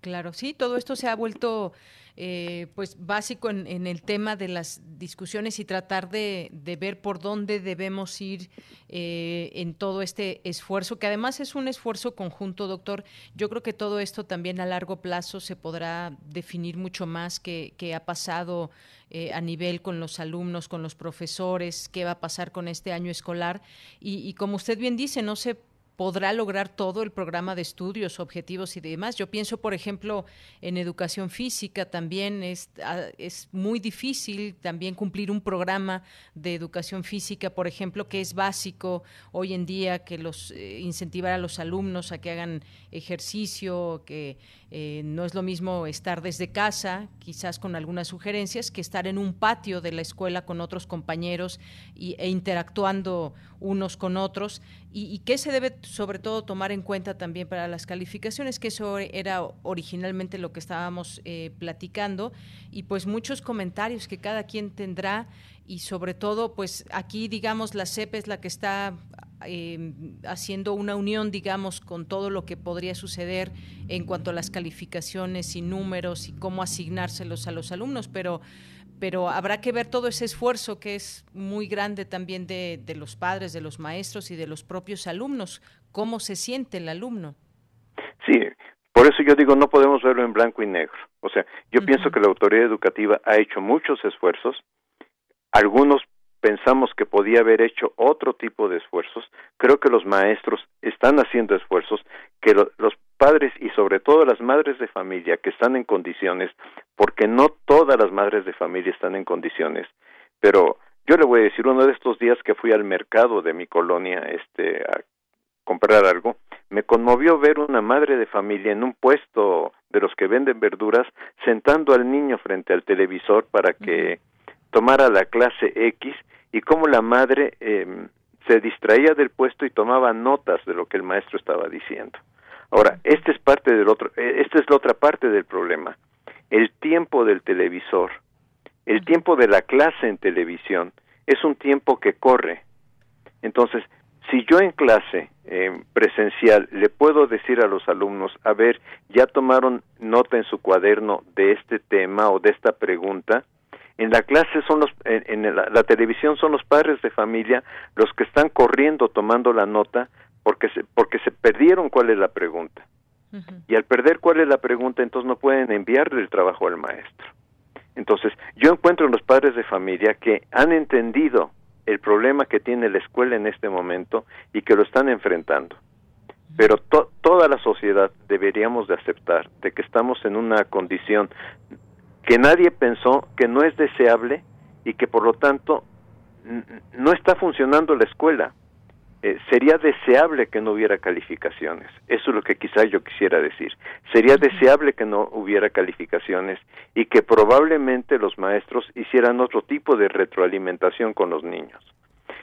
A: Claro, sí, todo esto se ha vuelto eh, pues básico en, el tema de las discusiones y tratar de, ver por dónde debemos ir eh, en todo este esfuerzo, que además es un esfuerzo conjunto, doctor. Yo creo que todo esto también a largo plazo se podrá definir mucho más que, ha pasado eh, a nivel con los alumnos, con los profesores, qué va a pasar con este año escolar. Y, y como usted bien dice, no se podrá lograr todo el programa de estudios, objetivos y demás. Yo pienso, por ejemplo, en educación física también es, ah, es muy difícil también cumplir un programa de educación física, por ejemplo, que es básico hoy en día, que los eh, incentivar a los alumnos a que hagan ejercicio, que eh, no es lo mismo estar desde casa, quizás con algunas sugerencias, que estar en un patio de la escuela con otros compañeros y, e interactuando unos con otros. Y, y qué se debe sobre todo tomar en cuenta también para las calificaciones, que eso era originalmente lo que estábamos eh, platicando, y pues muchos comentarios que cada quien tendrá y sobre todo pues aquí digamos la CEP es la que está em, haciendo una unión, digamos, con todo lo que podría suceder en cuanto a las calificaciones y números y cómo asignárselos a los alumnos, pero pero habrá que ver todo ese esfuerzo que es muy grande también de, de los padres, de los maestros y de los propios alumnos. ¿Cómo se siente el alumno?
H: Sí, por eso yo digo, no podemos verlo en blanco y negro. O sea, yo pienso que la autoridad educativa ha hecho muchos esfuerzos, algunos pensamos que podía haber hecho otro tipo de esfuerzos, creo que los maestros están haciendo esfuerzos, que los padres y sobre todo las madres de familia que están en condiciones, porque no todas las madres de familia están en condiciones, pero yo le voy a decir, uno de estos días que fui al mercado de mi colonia, este, a comprar algo, me conmovió ver una madre de familia en un puesto de los que venden verduras sentando al niño frente al televisor para que tomara la clase X y cómo la madre em, se distraía del puesto y tomaba notas de lo que el maestro estaba diciendo. Ahora, este es parte del otro, e, esta es la otra parte del problema. El tiempo del televisor, el tiempo de la clase en televisión, es un tiempo que corre. Entonces, si yo en clase eh, presencial le puedo decir a los alumnos, a ver, ya tomaron nota en su cuaderno de este tema o de esta pregunta, en la clase son los, en, la, televisión son los padres de familia los que están corriendo tomando la nota porque se, porque se perdieron cuál es la pregunta. Y al perder cuál es la pregunta, entonces no pueden enviarle el trabajo al maestro. Entonces, yo encuentro en los padres de familia que han entendido el problema que tiene la escuela en este momento y que lo están enfrentando. Pero toda la sociedad deberíamos de aceptar de que estamos en una condición que nadie pensó que no es deseable y que por lo tanto no está funcionando la escuela. Eh, sería deseable que no hubiera calificaciones. Eso es lo que quizá yo quisiera decir. Sería deseable que no hubiera calificaciones y que probablemente los maestros hicieran otro tipo de retroalimentación con los niños.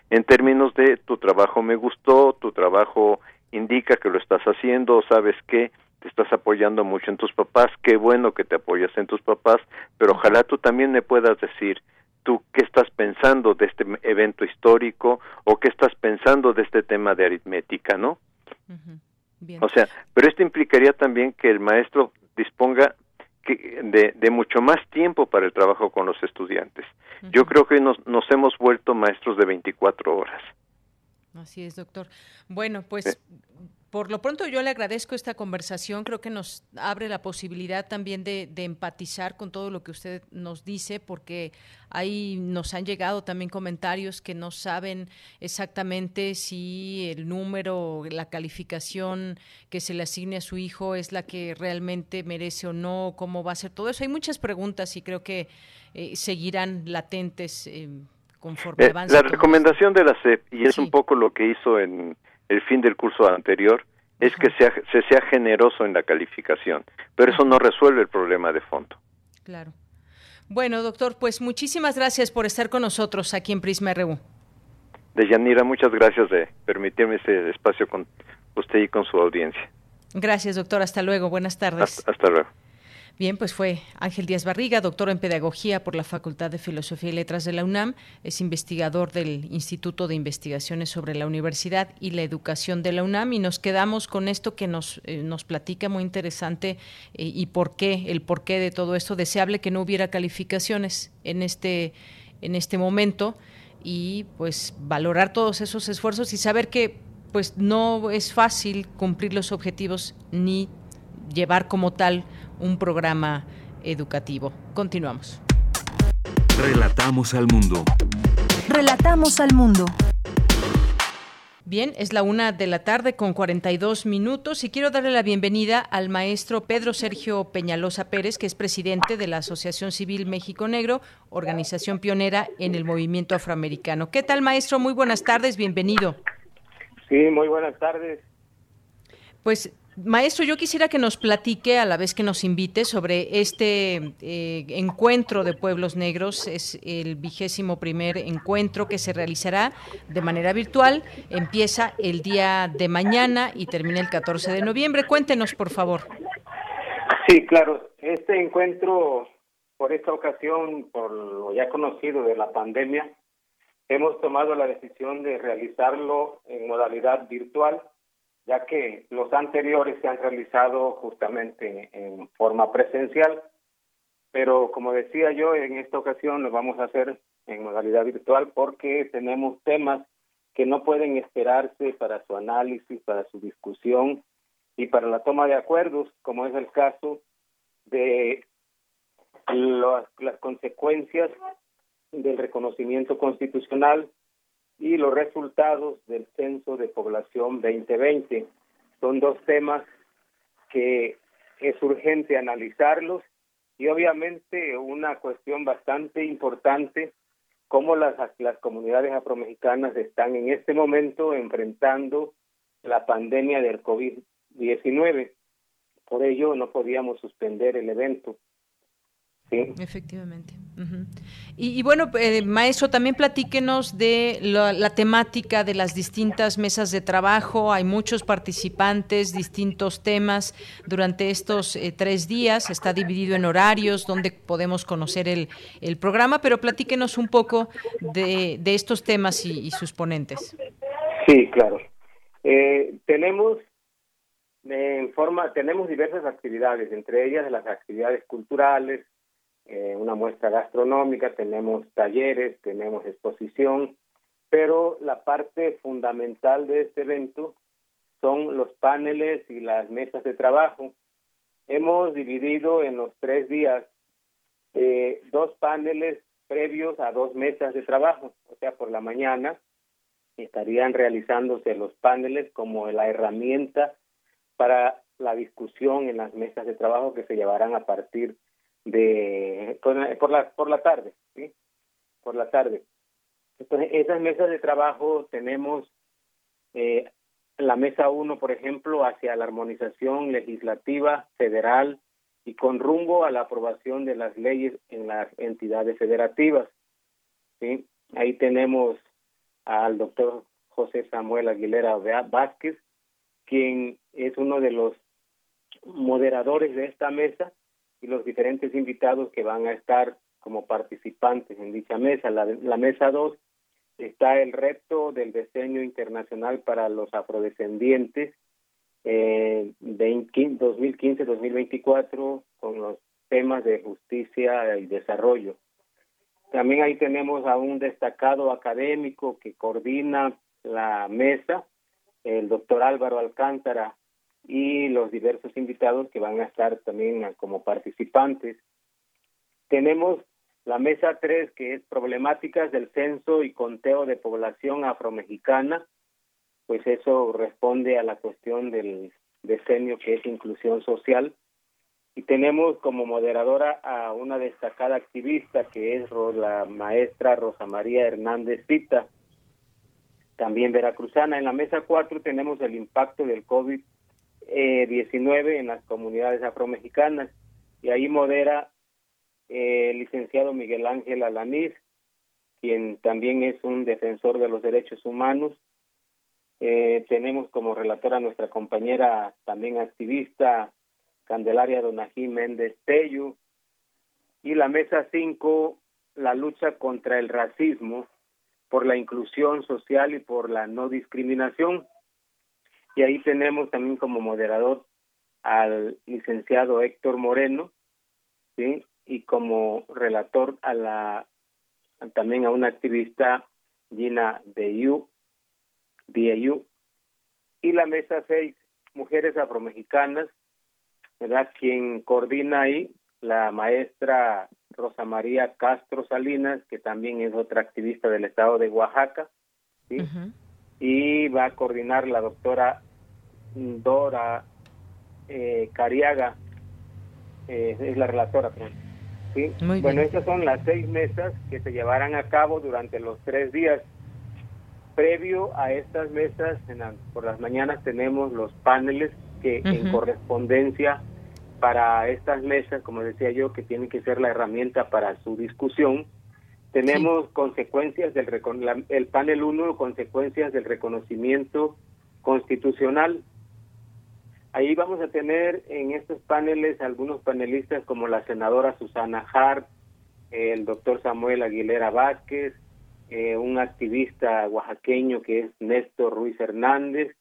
H: En términos de tu trabajo me gustó, tu trabajo indica que lo estás haciendo, sabes que te estás apoyando mucho en tus papás, qué bueno que te apoyas en tus papás, pero ojalá tú también me puedas decir, tú qué estás pensando de este evento histórico o qué estás pensando de este tema de aritmética, ¿no? O sea, pero esto implicaría también que el maestro disponga de, de, mucho más tiempo para el trabajo con los estudiantes. Yo creo que nos, nos hemos vuelto maestros de 24 horas.
A: Así es, doctor. Bueno, pues por lo pronto yo le agradezco esta conversación, creo que nos abre la posibilidad también de, empatizar con todo lo que usted nos dice, porque ahí nos han llegado también comentarios que no saben exactamente si el número, la calificación que se le asigne a su hijo es la que realmente merece o no, cómo va a ser todo eso. Hay muchas preguntas y creo que eh, seguirán latentes. Eh, conforme
H: eh, la recomendación de la CEP, y es un poco lo que hizo en el fin del curso anterior es que sea, se sea generoso en la calificación, pero eso no resuelve el problema de fondo.
A: Claro. Bueno, doctor, pues muchísimas gracias por estar con nosotros aquí en Prisma RU.
H: Deyanira, muchas gracias de permitirme este espacio con usted y con su audiencia.
A: Gracias, doctor. Hasta luego. Buenas tardes.
H: hasta luego.
A: Bien, pues fue Ángel Díaz Barriga, doctor en Pedagogía por la Facultad de Filosofía y Letras de la UNAM, es investigador del Instituto de Investigaciones sobre la Universidad y la Educación de la UNAM. Y nos quedamos con esto que nos, eh, nos platica muy interesante eh, y por qué, el porqué de todo esto, deseable que no hubiera calificaciones en este, en este momento y pues valorar todos esos esfuerzos y saber que pues no es fácil cumplir los objetivos ni llevar como tal un programa educativo. Continuamos.
B: Relatamos al mundo.
C: Relatamos al mundo.
A: Bien, es la una de la tarde con 42 minutos y quiero darle la bienvenida al maestro Pedro Sergio Peñalosa Pérez, que es presidente de la Asociación Civil México Negro, organización pionera en el movimiento afroamericano. ¿Qué tal, maestro? Muy buenas tardes, bienvenido.
I: Sí, muy buenas tardes.
A: Pues Maestro, yo quisiera que nos platique a la vez que nos invite sobre este eh, encuentro de pueblos negros. Es el vigésimo primer encuentro que se realizará de manera virtual. Empieza el día de mañana y termina el 14 de noviembre. Cuéntenos, por favor.
I: Sí, claro. Este encuentro, por esta ocasión, por lo ya conocido de la pandemia, hemos tomado la decisión de realizarlo en modalidad virtual, ya que los anteriores se han realizado justamente en forma presencial, pero como decía yo, en esta ocasión lo vamos a hacer en modalidad virtual porque tenemos temas que no pueden esperarse para su análisis, para su discusión y para la toma de acuerdos, como es el caso de las, las consecuencias del reconocimiento constitucional y los resultados del Censo de Población 2020. Son dos temas que es urgente analizarlos y obviamente una cuestión bastante importante cómo las, las comunidades afromexicanas están en este momento enfrentando la pandemia del COVID-19. Por ello no podíamos suspender el evento.
A: Efectivamente. Y, bueno, eh, maestro, también platíquenos de la, temática de las distintas mesas de trabajo. Hay muchos participantes, distintos temas durante estos eh, tres días. Está dividido en horarios donde podemos conocer el, el programa, pero platíquenos un poco de, de estos temas y, sus ponentes.
I: Sí, claro. Eh, tenemos en forma tenemos diversas actividades, entre ellas las actividades culturales, eh, una muestra gastronómica, tenemos talleres, tenemos exposición, pero la parte fundamental de este evento son los paneles y las mesas de trabajo. Hemos dividido en los tres días eh, dos paneles previos a dos mesas de trabajo, o sea, por la mañana estarían realizándose los paneles como la herramienta para la discusión en las mesas de trabajo que se llevarán a partir de por la por la tarde, ¿sí? Por la tarde. Entonces, esas mesas de trabajo tenemos eh, la mesa 1, por ejemplo, hacia la armonización legislativa federal y con rumbo a la aprobación de las leyes en las entidades federativas. ¿sí? Ahí tenemos al doctor José Samuel Aguilera Vázquez, quien es uno de los moderadores de esta mesa y los diferentes invitados que van a estar como participantes en dicha mesa. La, mesa 2 está el reto del diseño internacional para los afrodescendientes eh, 2015-2024 con los temas de justicia y desarrollo. También ahí tenemos a un destacado académico que coordina la mesa, el doctor Álvaro Alcántara, y los diversos invitados que van a estar también como participantes. Tenemos la mesa 3, que es problemáticas del censo y conteo de población afromexicana, pues eso responde a la cuestión del decenio que es inclusión social. Y tenemos como moderadora a una destacada activista que es la maestra Rosa María Hernández Cita, también veracruzana. En la mesa 4 tenemos el impacto del COVID eh, 19 en las comunidades afromexicanas y ahí modera eh, el licenciado Miguel Ángel Alaniz, quien también es un defensor de los derechos humanos. Eh, tenemos como relatora nuestra compañera también activista Candelaria Donají Méndez Tello y la mesa 5, la lucha contra el racismo por la inclusión social y por la no discriminación. Y ahí tenemos también como moderador al licenciado Héctor Moreno, ¿sí? Y como relator a la también a una activista Gina Diu, Diu. Y la mesa 6, Mujeres Afromexicanas, ¿verdad? Quien coordina ahí la maestra Rosa María Castro Salinas, que también es otra activista del estado de Oaxaca, ¿sí? Y va a coordinar la doctora Dora eh, Cariaga, eh, es la relatora. ¿sí? bueno, estas son las seis mesas que se llevarán a cabo durante los tres días. Previo a estas mesas, por las mañanas tenemos los paneles que en correspondencia para estas mesas, como decía yo, que tienen que ser la herramienta para su discusión, tenemos consecuencias del el panel 1, consecuencias del reconocimiento constitucional. Ahí vamos a tener en estos paneles algunos panelistas como la senadora Susana Hart, el doctor Samuel Aguilera Vázquez, eh, un activista oaxaqueño que es Néstor Ruiz Hernández,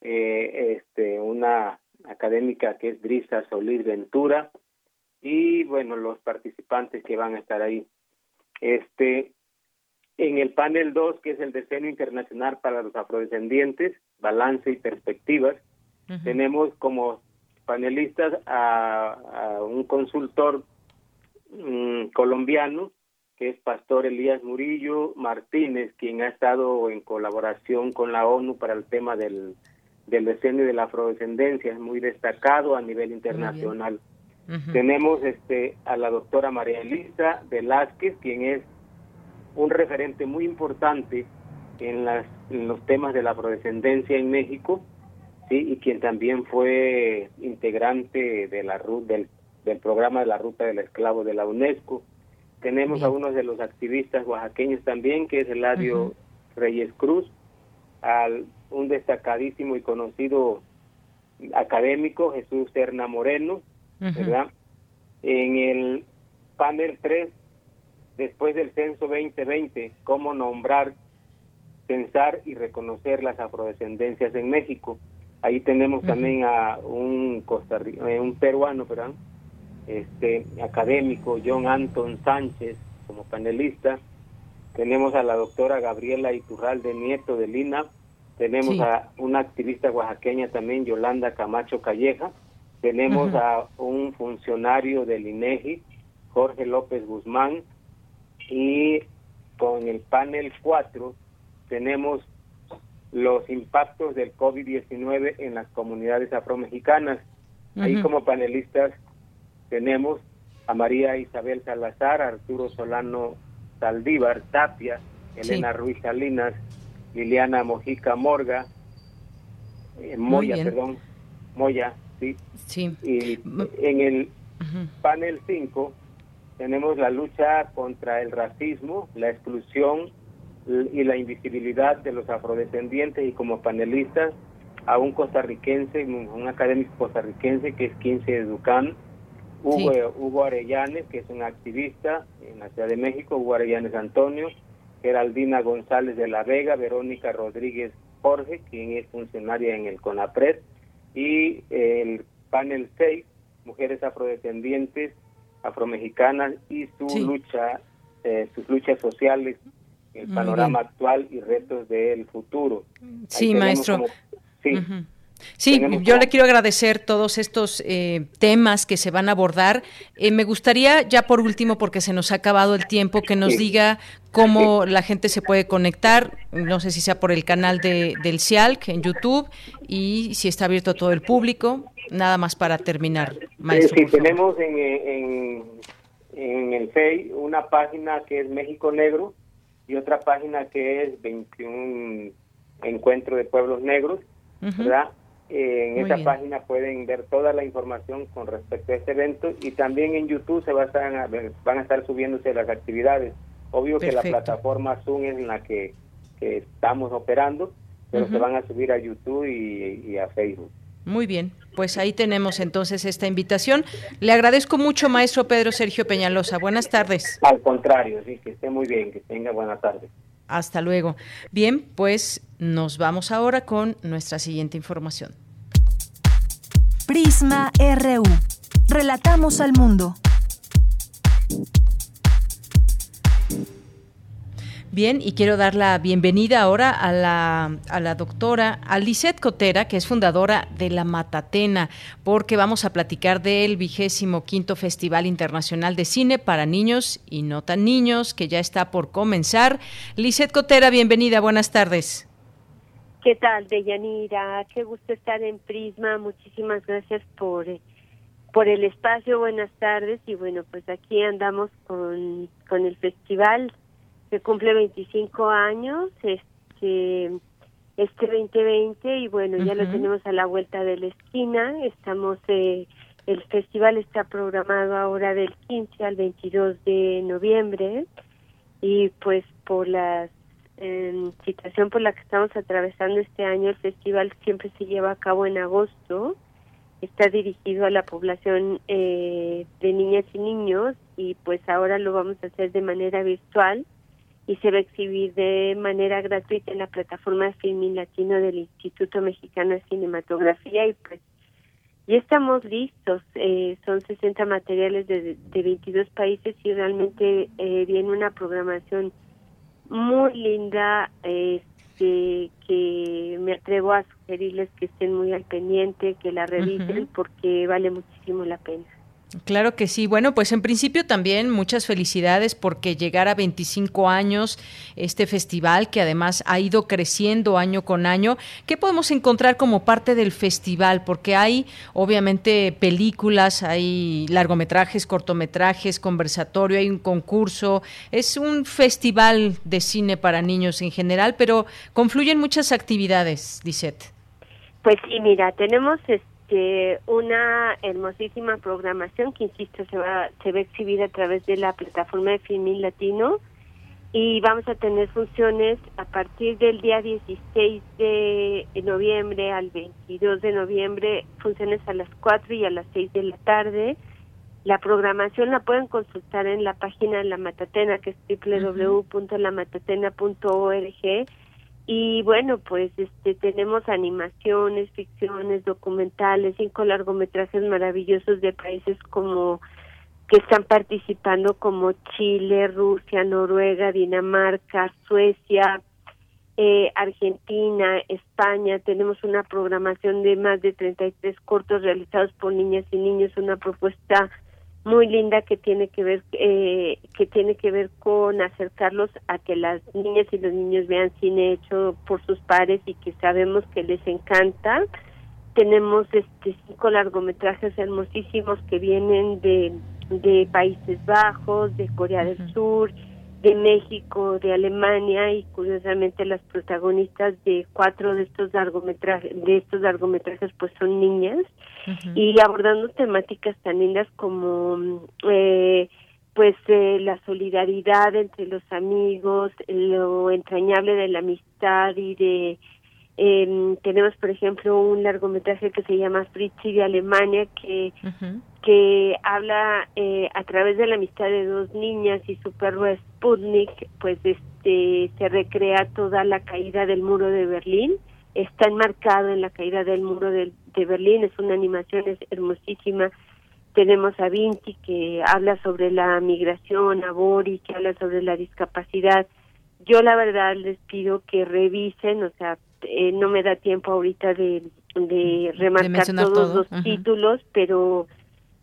I: eh, este, una académica que es Drisa Solís Ventura y bueno, los participantes que van a estar ahí. Este, en el panel 2, que es el Decenio Internacional para los Afrodescendientes, Balance y Perspectivas, tenemos como panelistas a, un consultor mm, colombiano, que es Pastor Elías Murillo Martínez, quien ha estado en colaboración con la ONU para el tema del, del decenio de la afrodescendencia, es muy destacado a nivel internacional. Tenemos este a la doctora María Elisa Velázquez, quien es un referente muy importante en, las, en los temas de la afrodescendencia en México, sí, y quien también fue integrante de la del, del programa de la Ruta del Esclavo de la UNESCO. Tenemos a uno de los activistas oaxaqueños también, que es Eladio Reyes Cruz, al un destacadísimo y conocido académico, Jesús Serna Moreno, ¿verdad? En el panel 3, después del censo 2020, cómo nombrar, pensar y reconocer las afrodescendencias en México. Ahí tenemos también a un eh, un peruano, ¿verdad? Este académico John Anton Sánchez como panelista. Tenemos a la doctora Gabriela Iturralde Nieto de Lina, tenemos a una activista oaxaqueña también, Yolanda Camacho Calleja, tenemos a un funcionario del INEGI, Jorge López Guzmán, y con el panel 4 tenemos los impactos del COVID-19 en las comunidades afromexicanas. Ahí como panelistas tenemos a María Isabel Salazar, Arturo Solano Saldívar, Tapia, Elena Ruiz Salinas, Liliana Mojica Morga, eh, Moya, perdón, Moya, sí.
A: Sí.
I: Y en el panel 5 tenemos la lucha contra el racismo, la exclusión y la invisibilidad de los afrodescendientes y como panelistas a un costarricense, un académico costarricense que es 15 de Ducán, Hugo, Hugo Arellanes, que es un activista en la Ciudad de México, Hugo Arellanes Antonio, Geraldina González de la Vega, Verónica Rodríguez Jorge, quien es funcionaria en el CONAPRED, y el panel 6, Mujeres Afrodescendientes, Afromexicanas y su lucha, eh, sus luchas sociales, el panorama actual y retos del futuro.
A: Sí, maestro. sí. Sí, yo le quiero agradecer todos estos eh, temas que se van a abordar. Eh, me gustaría, ya por último, porque se nos ha acabado el tiempo, que nos diga cómo la gente se puede conectar, no sé si sea por el canal de, del CIALC en YouTube y si está abierto a todo el público. Nada más para terminar, maestro.
I: Sí, tenemos en, en, el FEI una página que es México Negro y otra página que es 21 Encuentro de Pueblos Negros, ¿verdad? En esa página pueden ver toda la información con respecto a este evento y también en YouTube se va a estar, van a estar subiéndose las actividades. Obvio que la plataforma Zoom es en la que, estamos operando, pero se van a subir a YouTube y, a Facebook.
A: Muy bien, pues ahí tenemos entonces esta invitación. Le agradezco mucho, maestro Pedro Sergio Peñalosa. Buenas tardes.
I: Al contrario, sí, que esté muy bien, que tenga buenas tardes.
A: Hasta luego. Bien, pues nos vamos ahora con nuestra siguiente información.
C: Prisma RU. Relatamos al mundo.
A: Bien, y quiero dar la bienvenida ahora a la, a la doctora Alicet Cotera, que es fundadora de La Matatena, porque vamos a platicar del vigésimo quinto Festival Internacional de Cine para Niños y No Tan Niños, que ya está por comenzar. Lisset Cotera, bienvenida, buenas tardes.
J: ¿Qué tal, Deyanira? Qué gusto estar en Prisma. Muchísimas gracias por, por el espacio. Buenas tardes. Y bueno, pues aquí andamos con, con el festival que cumple 25 años este este 2020 y bueno ya lo tenemos a la vuelta de la esquina estamos eh, el festival está programado ahora del 15 al 22 de noviembre y pues por la eh, situación por la que estamos atravesando este año el festival siempre se lleva a cabo en agosto. Está dirigido a la población eh, de niñas y niños y pues ahora lo vamos a hacer de manera virtual y se va a exhibir de manera gratuita en la plataforma de Filming Latino del Instituto Mexicano de Cinematografía y pues ya estamos listos, eh, son 60 materiales de, de 22 países y realmente eh, viene una programación muy linda este, que me atrevo a sugerirles que estén muy al pendiente, que la revisen porque vale muchísimo la pena.
A: Claro que sí. Bueno, pues en principio también muchas felicidades porque llegar a 25 años este festival que además ha ido creciendo año con año. ¿Qué podemos encontrar como parte del festival? Porque hay obviamente películas, hay largometrajes, cortometrajes, conversatorio, hay un concurso. Es un festival de cine para niños en general, pero confluyen muchas actividades, Lisette.
J: Pues sí, mira, tenemos este que una hermosísima programación que insisto se va se va a exhibir a través de la plataforma de Filmin Latino. Y vamos a tener funciones a partir del día 16 de noviembre al 22 de noviembre, funciones a las 4 y a las 6 de la tarde. La programación la pueden consultar en la página de la Matatena, que es www.lamatatena.org y bueno pues este tenemos animaciones ficciones documentales cinco largometrajes maravillosos de países como que están participando como Chile Rusia Noruega Dinamarca Suecia eh, Argentina España. Tenemos una programación de más de 33 cortos realizados por niñas y niños una propuesta muy linda que tiene que ver eh, que tiene que ver con acercarlos a que las niñas y los niños vean cine hecho por sus pares y que sabemos que les encanta. Tenemos este cinco largometrajes hermosísimos que vienen de de Países Bajos de Corea del Sur de México, de Alemania y curiosamente las protagonistas de cuatro de estos largometrajes, de estos largometrajes pues son niñas. Y abordando temáticas tan lindas como eh, pues eh, la solidaridad entre los amigos, lo entrañable de la amistad y de eh, tenemos por ejemplo un largometraje que se llama Fritzi de Alemania que que habla eh, a través de la amistad de dos niñas y su perro Sputnik, pues este se recrea toda la caída del muro de Berlín. Está enmarcado en la caída del muro de, Berlín, es una animación es hermosísima. Tenemos a Vinci que habla sobre la migración, a Bori que habla sobre la discapacidad. Yo la verdad les pido que revisen, o sea, eh, no me da tiempo ahorita de, de remarcar todos los títulos, pero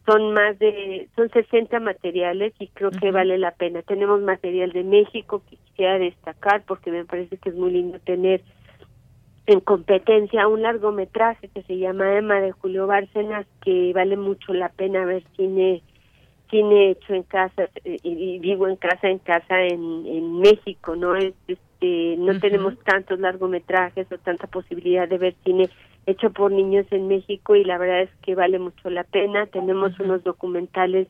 J: son más de son 60 materiales y creo que vale la pena. Tenemos material de México que quisiera destacar porque me parece que es muy lindo tener en competencia un largometraje que se llama Emma de Julio Bárcenas que vale mucho la pena ver cine cine hecho en casa eh, y vivo en casa en casa en, en México no es este no tenemos tantos largometrajes o tanta posibilidad de ver cine hecho por niños en México y la verdad es que vale mucho la pena. Tenemos unos documentales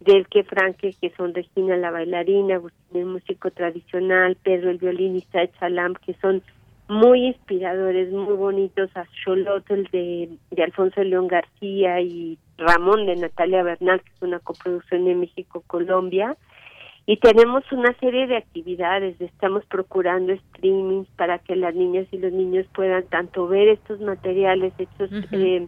J: del que Franque, que son Regina la bailarina, Agustín el músico tradicional, Pedro el violinista de Chalam, que son muy inspiradores, muy bonitos, a Xolotl de, de Alfonso León García y Ramón de Natalia Bernal, que es una coproducción de México-Colombia. Y tenemos una serie de actividades, estamos procurando streamings para que las niñas y los niños puedan tanto ver estos materiales hechos eh,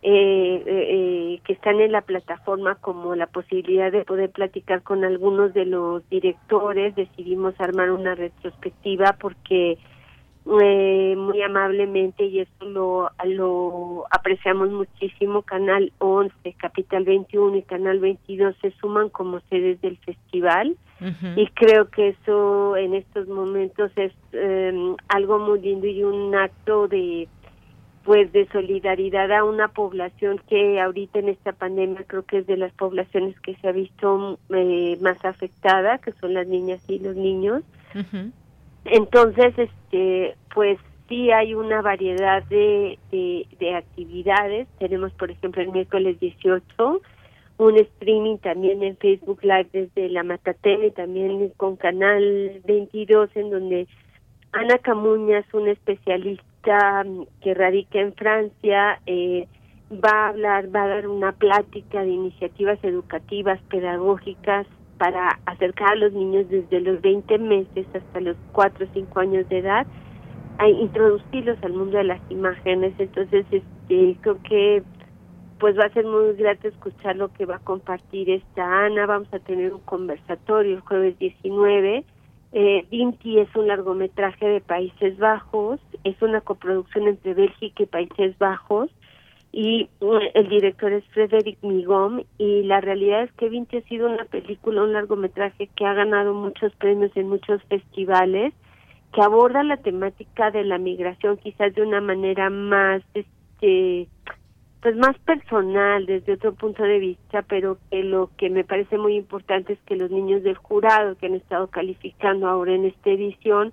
J: eh, eh, que están en la plataforma como la posibilidad de poder platicar con algunos de los directores. Decidimos armar una retrospectiva porque eh, muy amablemente y eso lo, lo apreciamos muchísimo. Canal 11, Capital 21 y Canal 22 se suman como sedes del festival y creo que eso en estos momentos es em, algo muy lindo y un acto de pues de solidaridad a una población que ahorita en esta pandemia creo que es de las poblaciones que se ha visto eh, más afectada, que son las niñas y los niños. Entonces, este, pues sí hay una variedad de, de, actividades. Tenemos, por ejemplo, el miércoles 18 un streaming también en Facebook Live desde la Matatene, también con Canal 22, en donde Ana Camuñas, una especialista que radica en Francia, eh, va a hablar, va a dar una plática de iniciativas educativas, pedagógicas para acercar a los niños desde los 20 meses hasta los 4 o 5 años de edad a introducirlos al mundo de las imágenes. Entonces, este, creo que pues va a ser muy grato escuchar lo que va a compartir esta Ana. Vamos a tener un conversatorio el jueves 19. Eh, Vinti es un largometraje de Países Bajos, es una coproducción entre Bélgica y Países Bajos y mm, el director es Frederick Migom y la realidad es que Vinti ha sido una película, un largometraje que ha ganado muchos premios en muchos festivales, que aborda la temática de la migración quizás de una manera más este pues más personal desde otro punto de vista, pero que lo que me parece muy importante es que los niños del jurado que han estado calificando ahora en esta edición,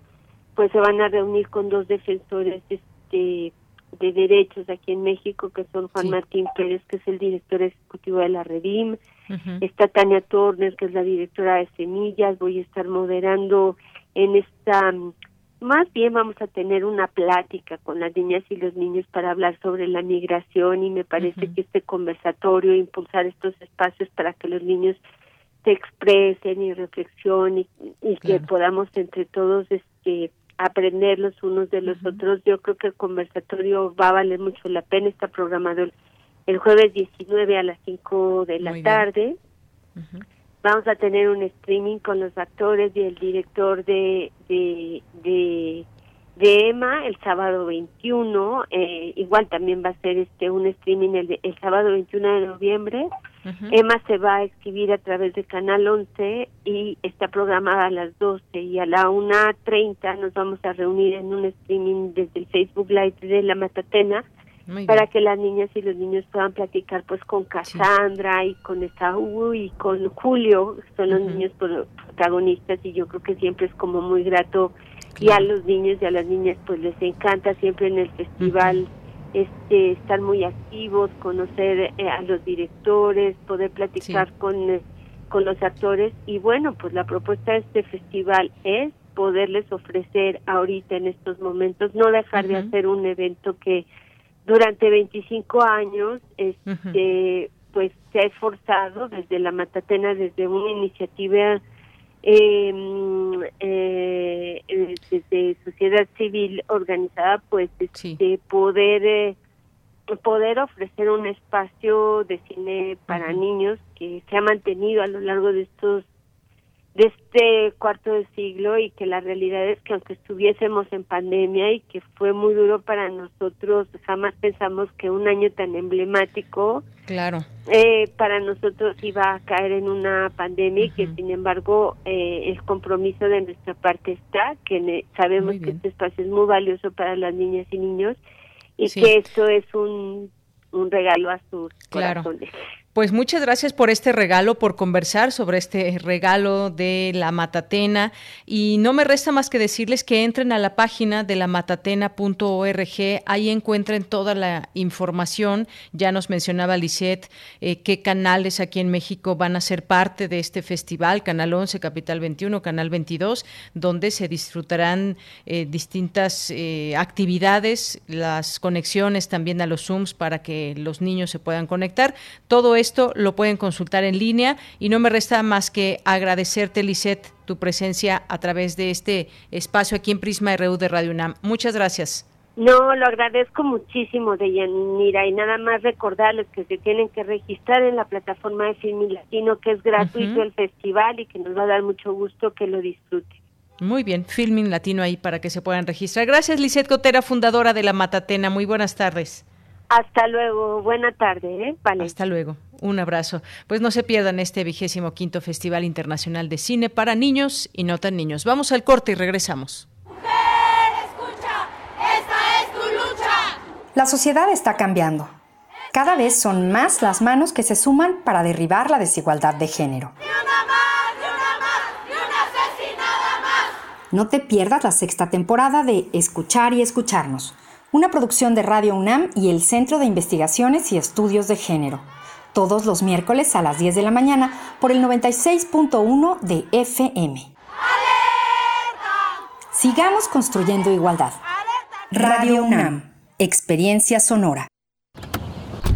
J: pues se van a reunir con dos defensores este de derechos aquí en México, que son Juan Martín Pérez, que es el director ejecutivo de la Redim, está Tania Turner, que es la directora de Semillas, voy a estar moderando en esta más bien vamos a tener una plática con las niñas y los niños para hablar sobre la migración y me parece que este conversatorio, impulsar estos espacios para que los niños se expresen y reflexionen y, que podamos entre todos este aprender los unos de los otros. Yo creo que el conversatorio va a valer mucho la pena. Está programado el, jueves 19 a las 5 de la tarde. Vamos a tener un streaming con los actores y el director de, de, de, Emma el sábado 21. Eh, igual también va a ser este un streaming el, el sábado 21 de noviembre. Emma se va a exhibir a través de Canal 11 y está programada a las 12 y a la 1.30 nos vamos a reunir en un streaming desde el Facebook Live de La Matatena para que las niñas y los niños puedan platicar pues con Cassandra y con Esaú y con Julio, son los niños protagonistas y yo creo que siempre es como muy grato y a los niños y a las niñas pues les encanta siempre en el festival este estar muy activos, conocer eh, a los directores, poder platicar con eh, con los actores. Y bueno, pues la propuesta de este festival es poderles ofrecer ahorita en estos momentos, no dejar de hacer un evento que durante 25 años este pues se ha esforzado desde la Matatena desde una iniciativa eh, eh, desde sociedad civil organizada pues de este, poder eh, poder ofrecer un espacio de cine para niños que se ha mantenido a lo largo de estos de este cuarto de siglo y que la realidad es que aunque estuviésemos en pandemia y que fue muy duro para nosotros, jamás pensamos que un año tan emblemático
A: claro
J: eh, para nosotros iba a caer en una pandemia y que sin embargo eh, el compromiso de nuestra parte está, que sabemos que este espacio es muy valioso para las niñas y niños y que esto es un, un regalo a sus claro. corazones.
A: Pues muchas gracias por este regalo, por conversar sobre este regalo de la Matatena. Y no me resta más que decirles que entren a la página de la matatena.org. Ahí encuentren toda la información. Ya nos mencionaba Lisette eh, qué canales aquí en México van a ser parte de este festival: Canal 11, Capital 21, Canal 22, donde se disfrutarán eh, distintas eh, actividades, las conexiones también a los Zooms para que los niños se puedan conectar. Todo esto lo pueden consultar en línea y no me resta más que agradecerte, Lisette, tu presencia a través de este espacio aquí en Prisma RU de Radio UNAM. Muchas gracias.
J: No, lo agradezco muchísimo, Deyanira, y nada más recordarles que se tienen que registrar en la plataforma de Film Latino, que es gratuito el festival y que nos va a dar mucho gusto que lo disfruten.
A: Muy bien, Filming Latino ahí para que se puedan registrar. Gracias, Lisette Cotera, fundadora de La Matatena. Muy buenas tardes.
J: Hasta luego, buena tarde, ¿eh?
A: Hasta luego. Un abrazo. Pues no se pierdan este vigésimo quinto Festival Internacional de Cine para Niños y no tan niños. Vamos al corte y regresamos.
K: escucha, esta es tu lucha. La sociedad está cambiando. Cada vez son más las manos que se suman para derribar la desigualdad de género. No te pierdas la sexta temporada de Escuchar y Escucharnos, una producción de Radio UNAM y el Centro de Investigaciones y Estudios de Género todos los miércoles a las 10 de la mañana por el 96.1 de FM. Sigamos construyendo igualdad. Radio UNAM, experiencia sonora.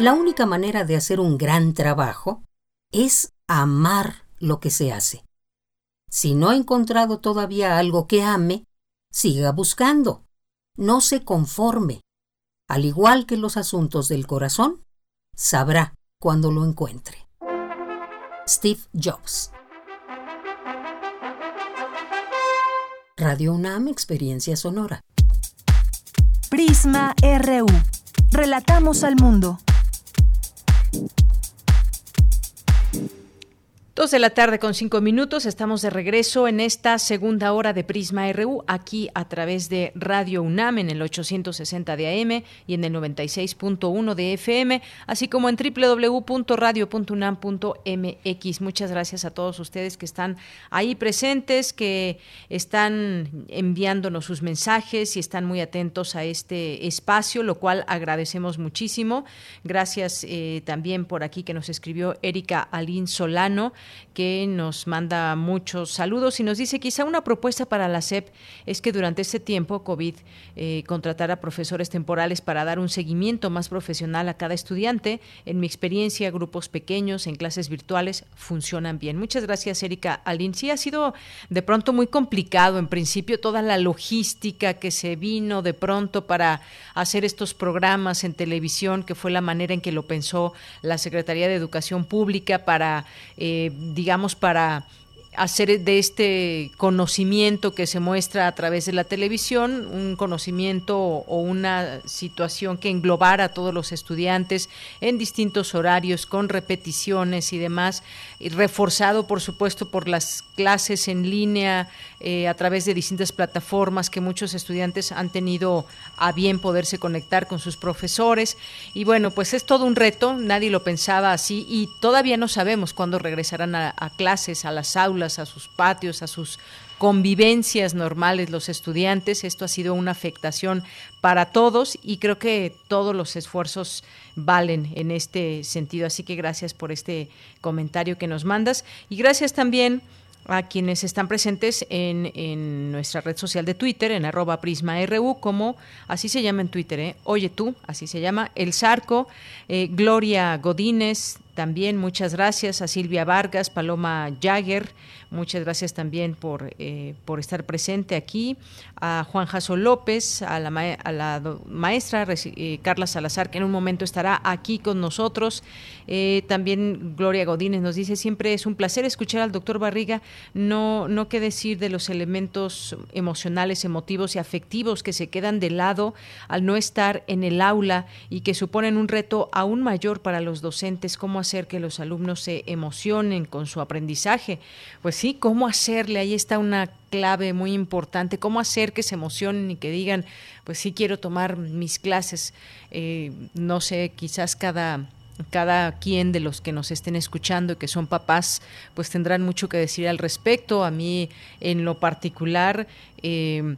L: La única manera de hacer un gran trabajo es amar lo que se hace. Si no ha encontrado todavía algo que ame, siga buscando. No se conforme. Al igual que los asuntos del corazón, sabrá cuando lo encuentre. Steve Jobs Radio UNAM Experiencia Sonora.
C: Prisma RU. Relatamos al mundo.
A: Thank you Dos de la tarde con cinco minutos, estamos de regreso en esta segunda hora de Prisma RU, aquí a través de Radio UNAM en el 860 de AM y en el 96.1 de FM, así como en www.radio.unam.mx. Muchas gracias a todos ustedes que están ahí presentes, que están enviándonos sus mensajes y están muy atentos a este espacio, lo cual agradecemos muchísimo. Gracias eh, también por aquí que nos escribió Erika Alín Solano que nos manda muchos saludos y nos dice quizá una propuesta para la SEP es que durante este tiempo COVID eh, contratara profesores temporales para dar un seguimiento más profesional a cada estudiante. En mi experiencia, grupos pequeños en clases virtuales funcionan bien. Muchas gracias, Erika Alin. Sí ha sido de pronto muy complicado en principio toda la logística que se vino de pronto para hacer estos programas en televisión, que fue la manera en que lo pensó la Secretaría de Educación Pública para eh, digamos, para hacer de este conocimiento que se muestra a través de la televisión un conocimiento o una situación que englobara a todos los estudiantes en distintos horarios con repeticiones y demás y reforzado por supuesto por las clases en línea eh, a través de distintas plataformas que muchos estudiantes han tenido a bien poderse conectar con sus profesores y bueno pues es todo un reto nadie lo pensaba así y todavía no sabemos cuándo regresarán a clases a las aulas a sus patios, a sus convivencias normales los estudiantes. Esto ha sido una afectación para todos y creo que todos los esfuerzos valen en este sentido. Así que gracias por este comentario que nos mandas y gracias también a quienes están presentes en, nuestra red social de Twitter, en arroba prisma.ru, como así se llama en Twitter, ¿eh? Oye tú, así se llama, El Zarco, eh, Gloria Godínez, también muchas gracias. A Silvia Vargas, Paloma Jagger, muchas gracias también por, eh, por estar presente aquí, a Juan Jaso López, a la, maestra eh, Carla Salazar, que en un momento estará aquí con nosotros, eh, también Gloria Godínez nos dice, siempre es un placer escuchar al doctor Barriga, no, no qué decir de los elementos emocionales, emotivos y afectivos que se quedan de lado al no estar en el aula y que suponen un reto aún mayor para los docentes, cómo hacer que los alumnos se emocionen con su aprendizaje. Pues sí, cómo hacerle, ahí está una clave muy importante, cómo hacer que se emocionen y que digan, pues sí quiero tomar mis clases, eh, no sé, quizás cada cada quien de los que nos estén escuchando y que son papás, pues tendrán mucho que decir al respecto. A mí, en lo particular, eh,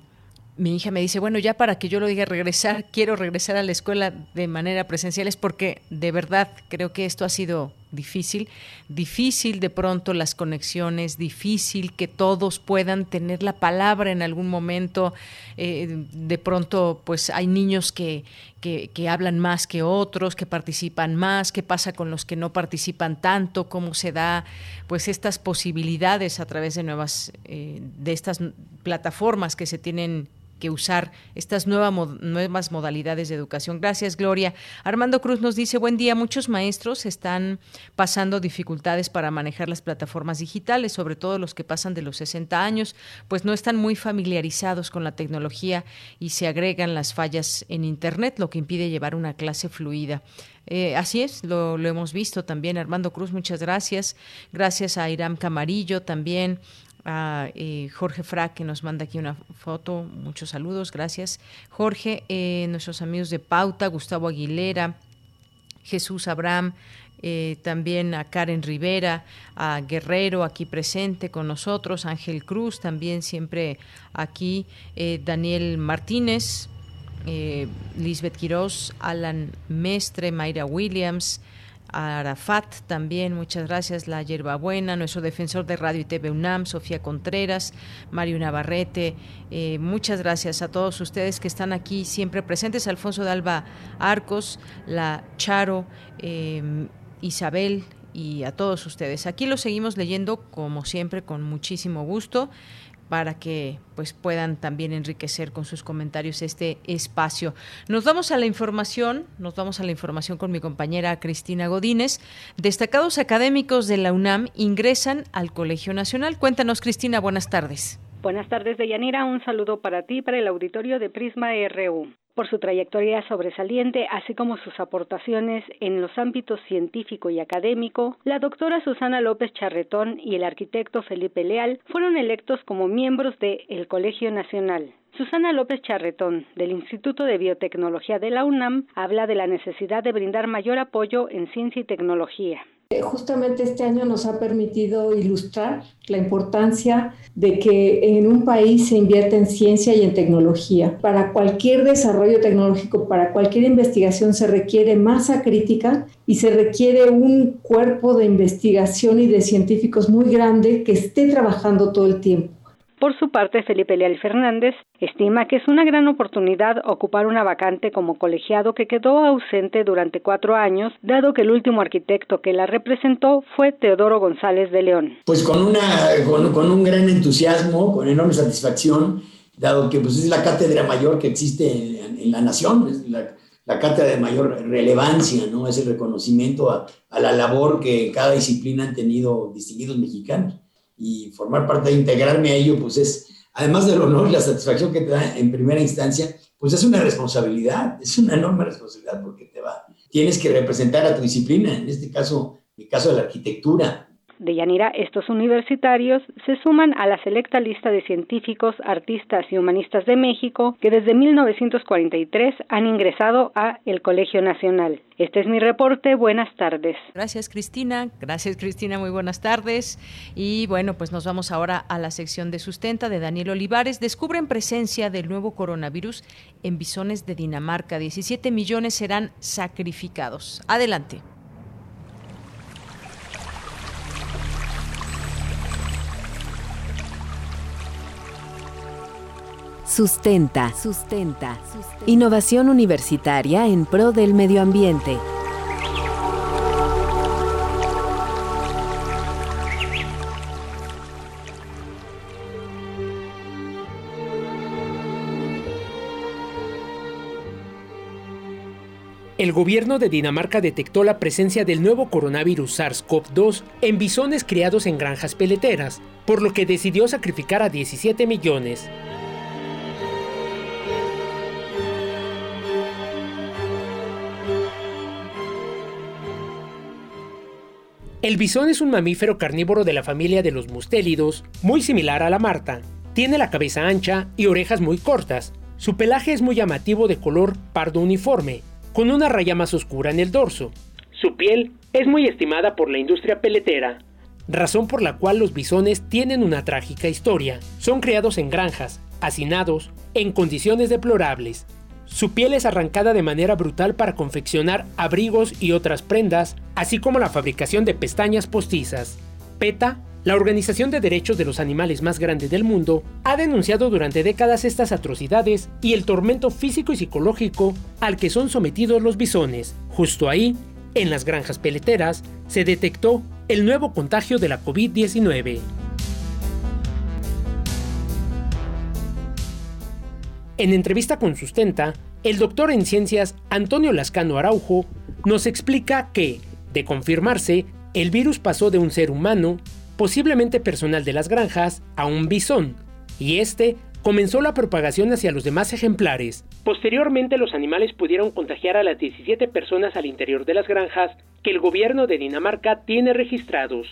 A: mi hija me dice, bueno, ya para que yo lo diga regresar, quiero regresar a la escuela de manera presencial, es porque de verdad creo que esto ha sido difícil, difícil de pronto las conexiones, difícil que todos puedan tener la palabra en algún momento, eh, de pronto pues hay niños que, que, hablan más que otros, que participan más, qué pasa con los que no participan tanto, cómo se da pues estas posibilidades a través de nuevas, eh, de estas plataformas que se tienen que usar estas nuevas modalidades de educación. Gracias, Gloria. Armando Cruz nos dice, buen día, muchos maestros están pasando dificultades para manejar las plataformas digitales, sobre todo los que pasan de los 60 años, pues no están muy familiarizados con la tecnología y se agregan las fallas en Internet, lo que impide llevar una clase fluida. Eh, así es, lo, lo, hemos visto también. Armando Cruz, muchas gracias. Gracias a Iram Camarillo también, a eh, Jorge Frac que nos manda aquí una foto. Muchos saludos, gracias. Jorge, eh, nuestros amigos de Pauta, Gustavo Aguilera, Jesús Abraham, eh, también a Karen Rivera, a Guerrero aquí presente con nosotros, Ángel Cruz también siempre aquí, Daniel Martínez, Lisbeth Quiroz, Alan Mestre, Mayra Williams, Arafat también, muchas gracias, la Yerbabuena, nuestro defensor de Radio y TV UNAM, Sofía Contreras, Mario Navarrete, eh, muchas gracias a todos ustedes que están aquí siempre presentes, Alfonso de Alba Arcos, la Charo, eh, Isabel y a todos ustedes. Aquí lo seguimos leyendo como siempre con muchísimo gusto para que pues puedan también enriquecer con sus comentarios este espacio. Nos vamos a la información, nos vamos a la información con mi compañera Cristina Godínez. Destacados académicos de la UNAM ingresan al Colegio Nacional. Cuéntanos, Cristina, buenas tardes.
M: Buenas tardes, Deyanira. Un saludo para ti, para el auditorio de Prisma RU por su trayectoria sobresaliente, así como sus aportaciones en los ámbitos científico y académico, la doctora Susana López Charretón y el arquitecto Felipe Leal fueron electos como miembros del el Colegio Nacional. Susana López Charretón, del Instituto de Biotecnología de la UNAM, habla de la necesidad de brindar mayor apoyo en ciencia y tecnología.
N: Justamente este año nos ha permitido ilustrar la importancia de que en un país se invierta en ciencia y en tecnología. Para cualquier desarrollo tecnológico, para cualquier investigación se requiere masa crítica y se requiere un cuerpo de investigación y de científicos muy grande que esté trabajando todo el tiempo.
M: Por su parte, Felipe Leal Fernández estima que es una gran oportunidad ocupar una vacante como colegiado que quedó ausente durante cuatro años, dado que el último arquitecto que la representó fue Teodoro González de León.
O: Pues con, una, con, un gran entusiasmo, con enorme satisfacción, dado que pues, es la cátedra mayor que existe en, la nación, es la, cátedra de mayor relevancia, ¿no? Es el reconocimiento a, a la labor que cada disciplina han tenido distinguidos mexicanos y formar parte de integrarme a ello, pues es, además del honor y la satisfacción que te da en primera instancia, pues es una responsabilidad, es una enorme responsabilidad porque te va, tienes que representar a tu disciplina, en este caso, el caso de la arquitectura,
M: de Yanira, estos universitarios se suman a la selecta lista de científicos, artistas y humanistas de México que desde 1943 han ingresado a el Colegio Nacional. Este es mi reporte. Buenas tardes.
A: Gracias, Cristina. Gracias, Cristina. Muy buenas tardes. Y bueno, pues nos vamos ahora a la sección de sustenta de Daniel Olivares. Descubren presencia del nuevo coronavirus en bisones de Dinamarca. 17 millones serán sacrificados. Adelante.
P: Sustenta. Sustenta. Innovación universitaria en pro del medio ambiente.
Q: El gobierno de Dinamarca detectó la presencia del nuevo coronavirus SARS-CoV-2 en bisones criados en granjas peleteras, por lo que decidió sacrificar a 17 millones. El bisón es un mamífero carnívoro de la familia de los mustélidos, muy similar a la marta. Tiene la cabeza ancha y orejas muy cortas. Su pelaje es muy llamativo de color pardo uniforme, con una raya más oscura en el dorso. Su piel es muy estimada por la industria peletera, razón por la cual los bisones tienen una trágica historia. Son criados en granjas, hacinados, en condiciones deplorables. Su piel es arrancada de manera brutal para confeccionar abrigos y otras prendas, así como la fabricación de pestañas postizas. PETA, la organización de derechos de los animales más grande del mundo, ha denunciado durante décadas estas atrocidades y el tormento físico y psicológico al que son sometidos los bisones. Justo ahí, en las granjas peleteras, se detectó el nuevo contagio de la COVID-19. En entrevista con Sustenta, el doctor en ciencias Antonio Lascano Araujo nos explica que, de confirmarse, el virus pasó de un ser humano, posiblemente personal de las granjas, a un bisón, y este comenzó la propagación hacia los demás ejemplares. Posteriormente los animales pudieron contagiar a las 17 personas al interior de las granjas que el gobierno de Dinamarca tiene registrados.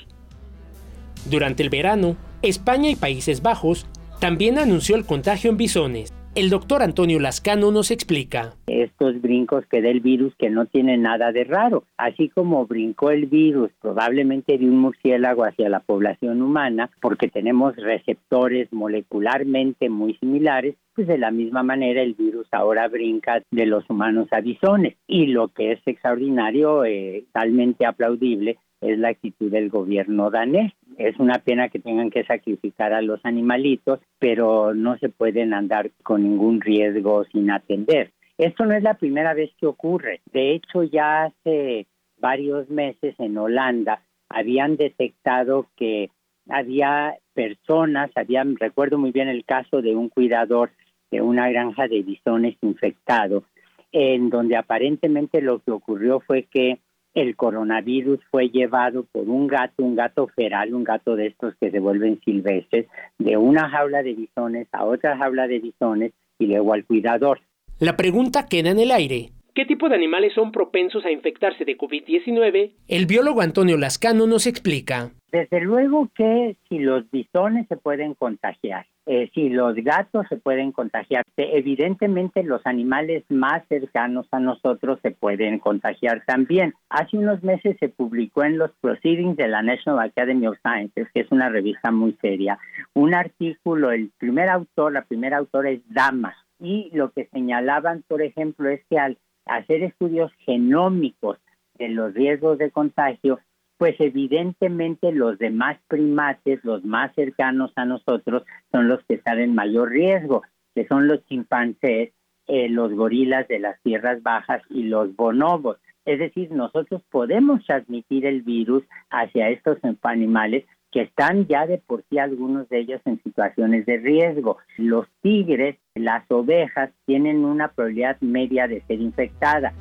Q: Durante el verano, España y Países Bajos también anunció el contagio en bisones. El doctor Antonio Lascano nos explica.
R: Estos brincos que da el virus que no tienen nada de raro. Así como brincó el virus probablemente de un murciélago hacia la población humana, porque tenemos receptores molecularmente muy similares, pues de la misma manera el virus ahora brinca de los humanos a bisones. Y lo que es extraordinario, eh, talmente aplaudible, es la actitud del gobierno danés. Es una pena que tengan que sacrificar a los animalitos, pero no se pueden andar con ningún riesgo sin atender. Esto no es la primera vez que ocurre. De hecho, ya hace varios meses en Holanda habían detectado que había personas, habían, recuerdo muy bien el caso de un cuidador de una granja de bisones infectado, en donde aparentemente lo que ocurrió fue que el coronavirus fue llevado por un gato, un gato feral, un gato de estos que se vuelven silvestres, de una jaula de bisones a otra jaula de bisones y luego al cuidador.
Q: La pregunta queda en el aire. ¿Qué tipo de animales son propensos a infectarse de COVID-19? El biólogo Antonio Lascano nos explica.
R: Desde luego que si los bisones se pueden contagiar, eh, si los gatos se pueden contagiar, evidentemente los animales más cercanos a nosotros se pueden contagiar también. Hace unos meses se publicó en los Proceedings de la National Academy of Sciences, que es una revista muy seria, un artículo, el primer autor, la primera autora es Dama, y lo que señalaban, por ejemplo, es que al hacer estudios genómicos de los riesgos de contagio, pues evidentemente los demás primates, los más cercanos a nosotros, son los que están en mayor riesgo, que son los chimpancés, eh, los gorilas de las tierras bajas y los bonobos. Es decir, nosotros podemos transmitir el virus hacia estos animales que están ya de por sí algunos de ellos en situaciones de riesgo. Los tigres, las ovejas tienen una probabilidad media de ser infectada.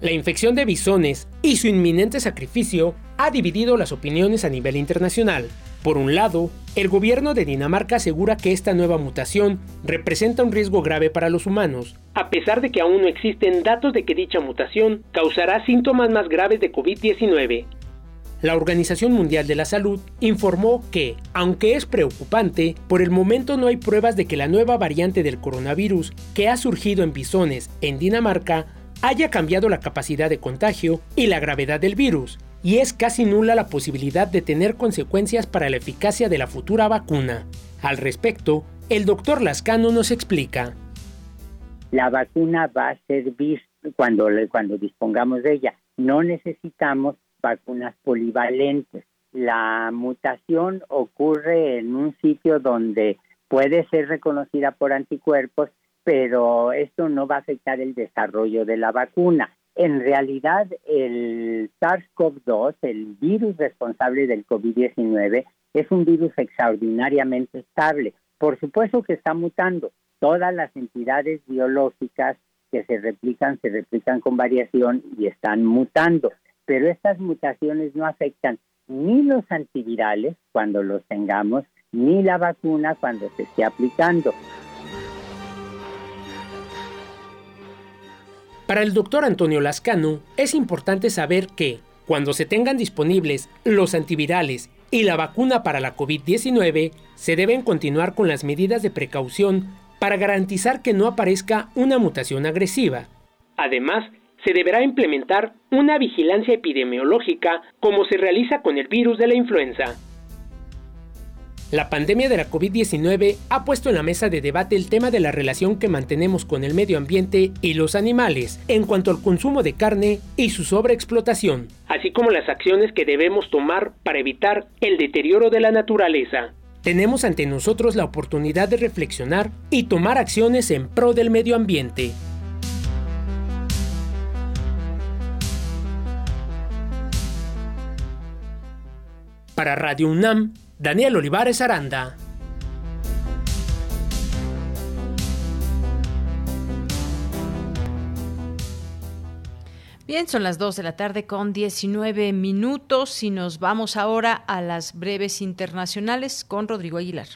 Q: La infección de bisones y su inminente sacrificio ha dividido las opiniones a nivel internacional. Por un lado, el gobierno de Dinamarca asegura que esta nueva mutación representa un riesgo grave para los humanos, a pesar de que aún no existen datos de que dicha mutación causará síntomas más graves de COVID-19. La Organización Mundial de la Salud informó que, aunque es preocupante, por el momento no hay pruebas de que la nueva variante del coronavirus que ha surgido en bisones en Dinamarca haya cambiado la capacidad de contagio y la gravedad del virus, y es casi nula la posibilidad de tener consecuencias para la eficacia de la futura vacuna. Al respecto, el doctor Lascano nos explica.
R: La vacuna va a servir cuando, cuando dispongamos de ella. No necesitamos vacunas polivalentes. La mutación ocurre en un sitio donde puede ser reconocida por anticuerpos, pero esto no va a afectar el desarrollo de la vacuna. En realidad, el SARS-CoV-2, el virus responsable del COVID-19, es un virus extraordinariamente estable. Por supuesto que está mutando. Todas las entidades biológicas que se replican, se replican con variación y están mutando. Pero estas mutaciones no afectan ni los antivirales cuando los tengamos, ni la vacuna cuando se esté aplicando.
Q: Para el doctor Antonio Lascano, es importante saber que, cuando se tengan disponibles los antivirales y la vacuna para la COVID-19, se deben continuar con las medidas de precaución para garantizar que no aparezca una mutación agresiva. Además, se deberá implementar una vigilancia epidemiológica como se realiza con el virus de la influenza. La pandemia de la COVID-19 ha puesto en la mesa de debate el tema de la relación que mantenemos con el medio ambiente y los animales en cuanto al consumo de carne y su sobreexplotación, así como las acciones que debemos tomar para evitar el deterioro de la naturaleza. Tenemos ante nosotros la oportunidad de reflexionar y tomar acciones en pro del medio ambiente. Para Radio UNAM, Daniel Olivares Aranda.
A: Bien, son las 2 de la tarde con 19 minutos y nos vamos ahora a las breves internacionales con Rodrigo Aguilar.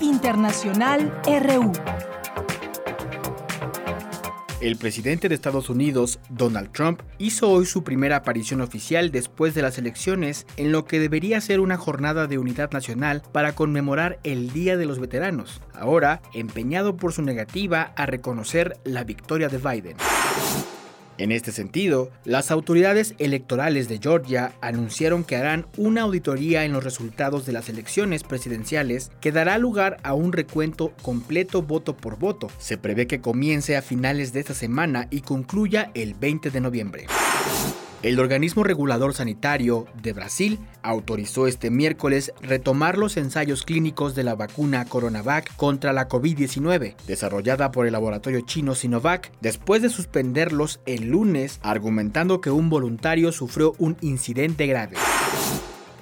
C: Internacional RU.
S: El presidente de Estados Unidos, Donald Trump, hizo hoy su primera aparición oficial después de las elecciones en lo que debería ser una jornada de unidad nacional para conmemorar el Día de los Veteranos, ahora empeñado por su negativa a reconocer la victoria de Biden. En este sentido, las autoridades electorales de Georgia anunciaron que harán una auditoría en los resultados de las elecciones presidenciales que dará lugar a un recuento completo voto por voto. Se prevé que comience a finales de esta semana y concluya el 20 de noviembre. El organismo regulador sanitario de Brasil autorizó este miércoles retomar los ensayos clínicos de la vacuna Coronavac contra la COVID-19, desarrollada por el laboratorio chino Sinovac, después de suspenderlos el lunes, argumentando que un voluntario sufrió un incidente grave.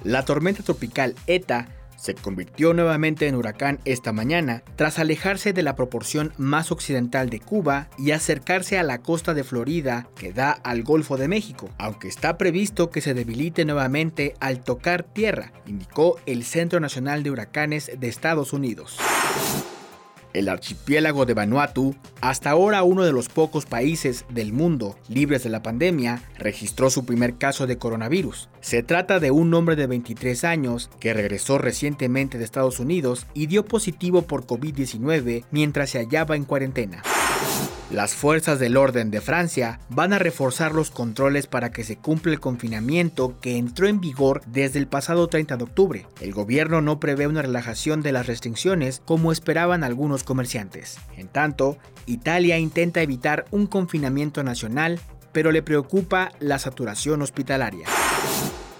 S: La tormenta tropical ETA se convirtió nuevamente en huracán esta mañana tras alejarse de la proporción más occidental de Cuba y acercarse a la costa de Florida que da al Golfo de México, aunque está previsto que se debilite nuevamente al tocar tierra, indicó el Centro Nacional de Huracanes de Estados Unidos. El archipiélago de Vanuatu, hasta ahora uno de los pocos países del mundo libres de la pandemia, registró su primer caso de coronavirus. Se trata de un hombre de 23 años que regresó recientemente de Estados Unidos y dio positivo por COVID-19 mientras se hallaba en cuarentena. Las fuerzas del orden de Francia van a reforzar los controles para que se cumpla el confinamiento que entró en vigor desde el pasado 30 de octubre. El gobierno no prevé una relajación de las restricciones como esperaban algunos comerciantes. En tanto, Italia intenta evitar un confinamiento nacional, pero le preocupa la saturación hospitalaria.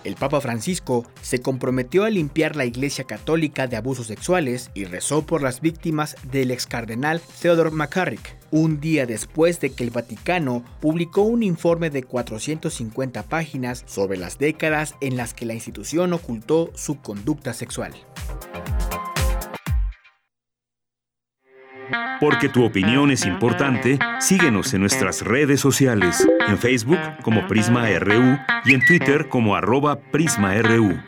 S: El Papa Francisco se comprometió a limpiar la Iglesia Católica de abusos sexuales y rezó por las víctimas del ex cardenal Theodore McCarrick, un día después de que el Vaticano publicó un informe de 450 páginas sobre las décadas en las que la institución ocultó su conducta sexual.
T: Porque tu opinión es importante, síguenos en nuestras redes sociales, en Facebook como Prisma RU y en Twitter como arroba PrismaRU.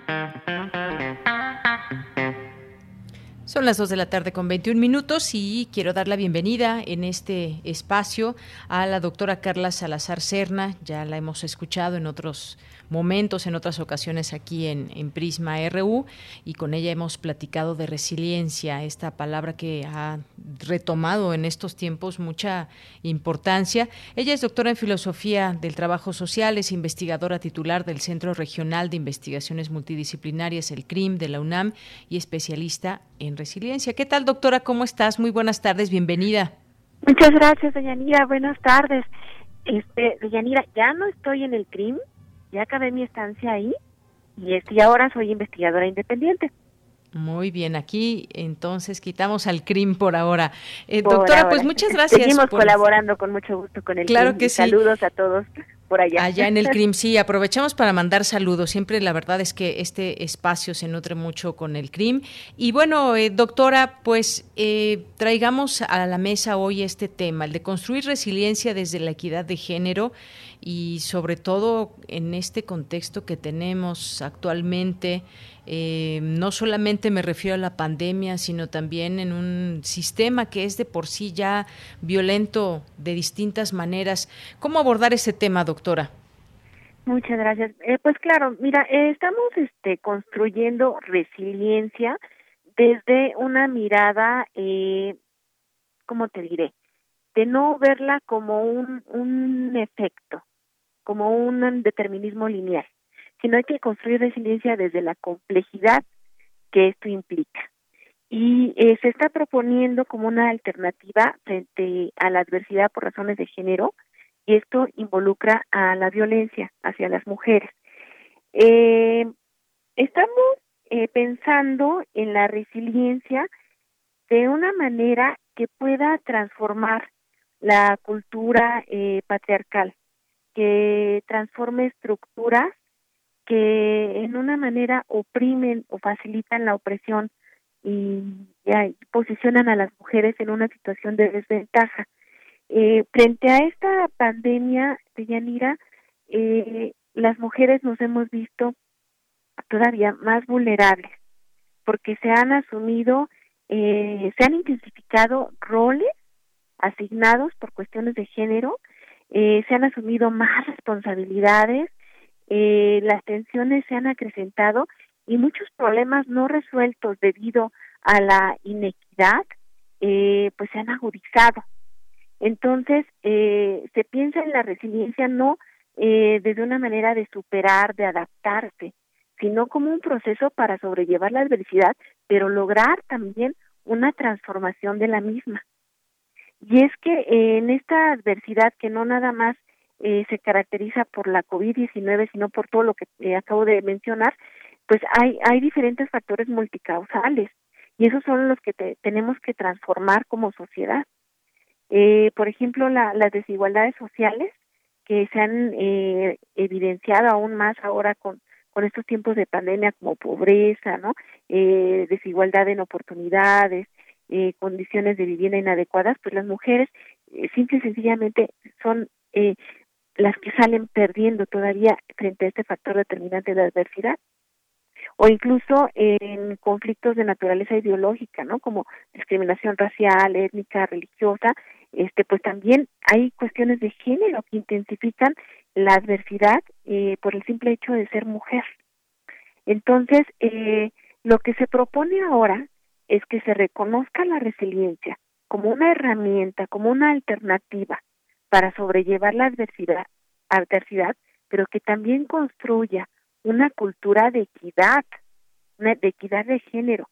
A: Son las 2 de la tarde con 21 minutos y quiero dar la bienvenida en este espacio a la doctora Carla Salazar Serna. Ya la hemos escuchado en otros momentos, en otras ocasiones aquí en, Prisma RU y con ella hemos platicado de resiliencia, esta palabra que ha retomado en estos tiempos mucha importancia. Ella es doctora en filosofía del trabajo social, es investigadora titular del Centro Regional de Investigaciones Multidisciplinarias, el CRIM de la UNAM y especialista en resiliencia. ¿Qué tal, doctora? ¿Cómo estás? Muy buenas tardes, bienvenida.
U: Muchas gracias, Deyanira. Buenas tardes. Este, Deyanira, ya no estoy en el CRIM, ya acabé mi estancia ahí y, este, y ahora soy investigadora independiente.
A: Muy bien, aquí entonces quitamos al CRIM por ahora. Eh, doctora, pues muchas gracias.
U: Seguimos colaborando con mucho gusto con el
A: claro Que sí.
U: Saludos a todos por allá.
A: Allá en el CRIM, sí, aprovechamos para mandar saludos. Siempre la verdad es que este espacio se nutre mucho con el CRIM. Y bueno, eh, doctora, pues eh, traigamos a la mesa hoy este tema, el de construir resiliencia desde la equidad de género y sobre todo en este contexto que tenemos actualmente. Eh, no solamente me refiero a la pandemia, sino también en un sistema que es de por sí ya violento de distintas maneras. ¿Cómo abordar ese tema, doctora?
U: Muchas gracias. Eh, pues claro, mira, eh, estamos este, construyendo resiliencia desde una mirada, eh, ¿cómo te diré? de no verla como un, un efecto, como un determinismo lineal, sino hay que construir resiliencia desde la complejidad que esto implica. Y eh, se está proponiendo como una alternativa frente a la adversidad por razones de género, y esto involucra a la violencia hacia las mujeres. Eh, estamos eh, pensando en la resiliencia de una manera que pueda transformar la cultura eh, patriarcal, que transforme estructuras que en una manera oprimen o facilitan la opresión y, posicionan a las mujeres en una situación de desventaja. Eh, frente a esta pandemia de Yanira, eh, las mujeres nos hemos visto todavía más vulnerables porque se han asumido, eh, se han intensificado roles asignados por cuestiones de género, eh, se han asumido más responsabilidades, eh, las tensiones se han acrecentado y muchos problemas no resueltos debido a la inequidad, eh, pues se han agudizado. Entonces, eh, se piensa en la resiliencia no eh, desde una manera de superar, de adaptarse, sino como un proceso para sobrellevar la adversidad, pero lograr también una transformación de la misma. Y es que en esta adversidad que no nada más eh, se caracteriza por la COVID-19, sino por todo lo que eh, acabo de mencionar, pues hay, hay diferentes factores multicausales y esos son los que tenemos que transformar como sociedad. Eh, por ejemplo, la, las desigualdades sociales que se han eh, evidenciado aún más ahora con, con estos tiempos de pandemia como pobreza, ¿no? Eh, desigualdad en oportunidades, eh, condiciones de vivienda inadecuadas, pues las mujeres eh, simple y sencillamente son eh, las que salen perdiendo todavía frente a este factor determinante de adversidad o incluso en conflictos de naturaleza ideológica, ¿no? Como discriminación racial, étnica, religiosa, este pues también hay cuestiones de género que intensifican la adversidad eh, por el simple hecho de ser mujer. Entonces, eh, lo que se propone ahora es que se reconozca la resiliencia como una herramienta, como una alternativa para sobrellevar la adversidad, adversidad, pero que también construya una cultura de equidad, de equidad de género,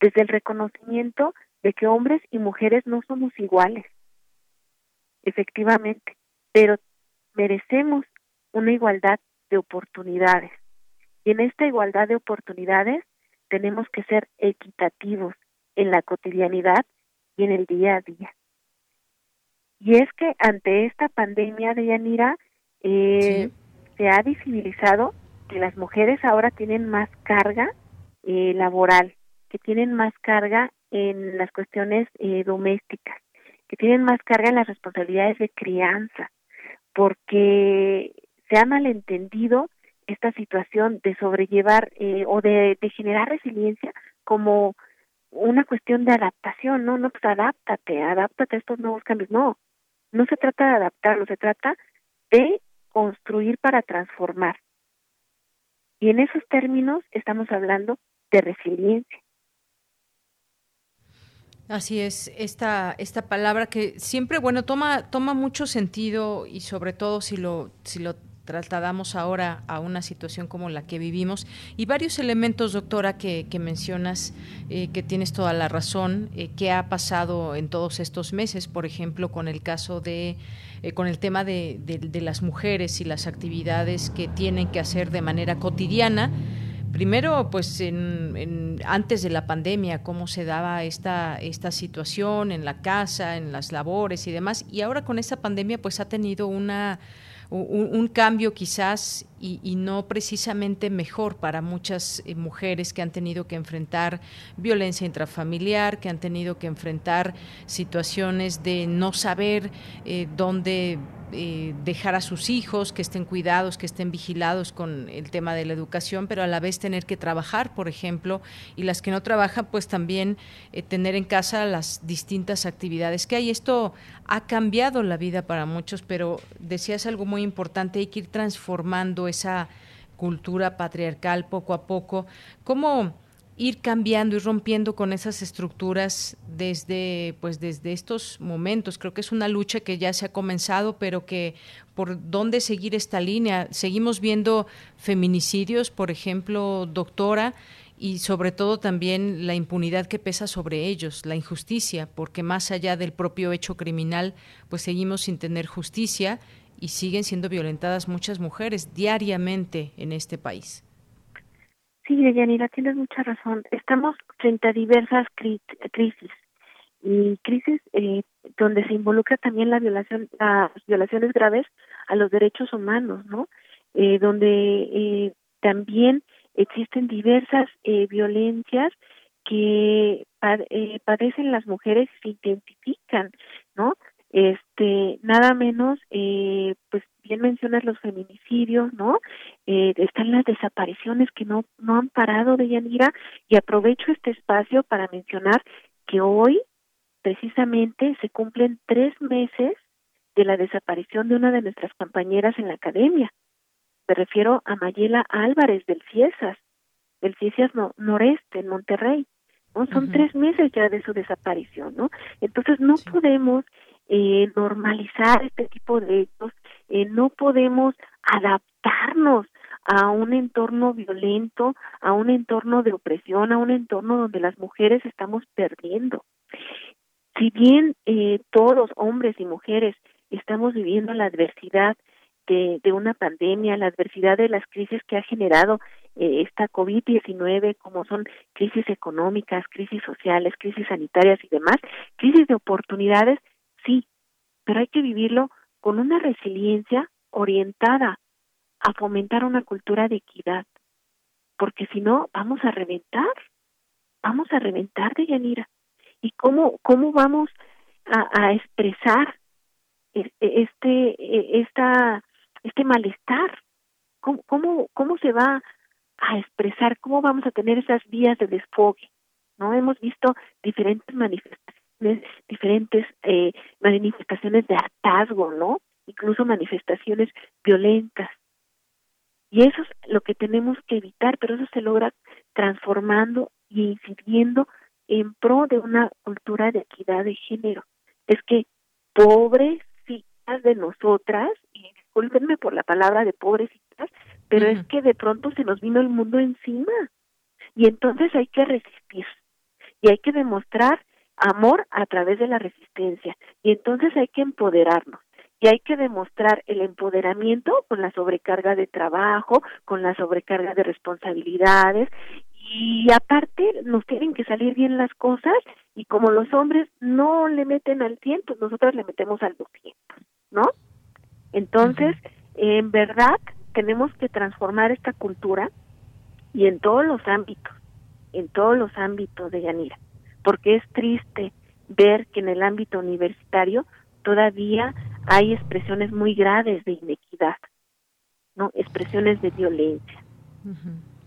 U: desde el reconocimiento de que hombres y mujeres no somos iguales, efectivamente, pero merecemos una igualdad de oportunidades. Y en esta igualdad de oportunidades tenemos que ser equitativos en la cotidianidad y en el día a día. Y es que ante esta pandemia de Yanira eh, se ha visibilizado que las mujeres ahora tienen más carga eh, laboral, que tienen más carga en las cuestiones eh, domésticas, que tienen más carga en las responsabilidades de crianza, porque se ha malentendido esta situación de sobrellevar eh, o de, de generar resiliencia como una cuestión de adaptación, no, no, pues adáptate, adáptate a estos nuevos cambios, no, no se trata de adaptarlo, se trata de construir para transformar. Y en esos términos estamos hablando de resiliencia.
A: Así es, esta, esta palabra que siempre, bueno, toma, toma mucho sentido y sobre todo si lo, si lo trasladamos ahora a una situación como la que vivimos. Y varios elementos, doctora, que, mencionas, eh, que tienes toda la razón, eh, que ha pasado en todos estos meses, por ejemplo, con el caso de, eh, con el tema de, las mujeres y las actividades que tienen que hacer de manera cotidiana. Primero, pues en, antes de la pandemia, cómo se daba esta, esta situación en la casa, en las labores y demás, y ahora con esta pandemia, pues ha tenido una un, cambio quizás y, y, no precisamente mejor para muchas eh, mujeres que han tenido que enfrentar violencia intrafamiliar, que han tenido que enfrentar situaciones de no saber eh, dónde eh, dejar a sus hijos, que estén cuidados, que estén vigilados con el tema de la educación, pero a la vez tener que trabajar, por ejemplo, y las que no trabajan, pues también eh, tener en casa las distintas actividades que hay. Esto ha cambiado la vida para muchos, pero decías algo muy importante, hay que ir transformando esa cultura patriarcal poco a poco. ¿Cómo? Ir cambiando y rompiendo con esas estructuras desde pues desde estos momentos. Creo que es una lucha que ya se ha comenzado, pero que por dónde seguir esta línea. Seguimos viendo feminicidios, por ejemplo, doctora, y sobre todo también la impunidad que pesa sobre ellos, la injusticia, porque más allá del propio hecho criminal, pues seguimos sin tener justicia y siguen siendo violentadas muchas mujeres diariamente en este país.
U: Sí, Deyanira, tienes mucha razón. Estamos frente a diversas crisis y crisis eh, donde se involucra también la violación, las violaciones graves a los derechos humanos, ¿no? Eh, donde eh, también existen diversas eh, violencias que eh, padecen las mujeres y se identifican, ¿no? Este, nada menos, pues bien mencionas los feminicidios, ¿no? Eh, están las desapariciones que no, no han parado de Yanira y aprovecho este espacio para mencionar que hoy precisamente se cumplen tres meses de la desaparición de una de nuestras compañeras en la academia. Me refiero a Mayela Álvarez del CIESAS, del CIESAS Noreste en Monterrey. ¿no? Son tres meses ya de su desaparición, ¿no? Entonces no podemos eh, normalizar este tipo de hechos, eh, no podemos adaptarnos a un entorno violento, a un entorno de opresión, a un entorno donde las mujeres estamos perdiendo. Si bien eh, todos, hombres y mujeres, estamos viviendo la adversidad de, una pandemia, la adversidad de las crisis que ha generado eh, esta COVID-19, como son crisis económicas, crisis sociales, crisis sanitarias y demás, crisis de oportunidades, sí, pero hay que vivirlo con una resiliencia orientada a fomentar una cultura de equidad, porque si no, vamos a reventar, vamos a reventar de Yanira. ¿Y cómo, cómo vamos a, expresar este, este, esta, este malestar? ¿Cómo, cómo, ¿Cómo se va a expresar? ¿Cómo vamos a tener esas vías de desfogue? ¿No? Hemos visto diferentes manifestaciones, diferentes eh, manifestaciones de hartazgo, ¿no? Incluso manifestaciones violentas. Y eso es lo que tenemos que evitar, pero eso se logra transformando y incidiendo en pro de una cultura de equidad de género. Es que pobrecitas de nosotras, y discúlpenme por la palabra de pobrecitas, pero es que de pronto se nos vino el mundo encima. Y entonces hay que resistir. Y hay que demostrar amor a través de la resistencia. Y entonces hay que empoderarnos. Y hay que demostrar el empoderamiento con la sobrecarga de trabajo, con la sobrecarga de responsabilidades y aparte nos tienen que salir bien las cosas y como los hombres no le meten al 100, pues nosotros le metemos al 200, ¿no? Entonces, en verdad tenemos que transformar esta cultura y en todos los ámbitos, en todos los ámbitos de Yanira, porque es triste ver que en el ámbito universitario todavía hay expresiones muy graves de inequidad, ¿no? Expresiones de violencia.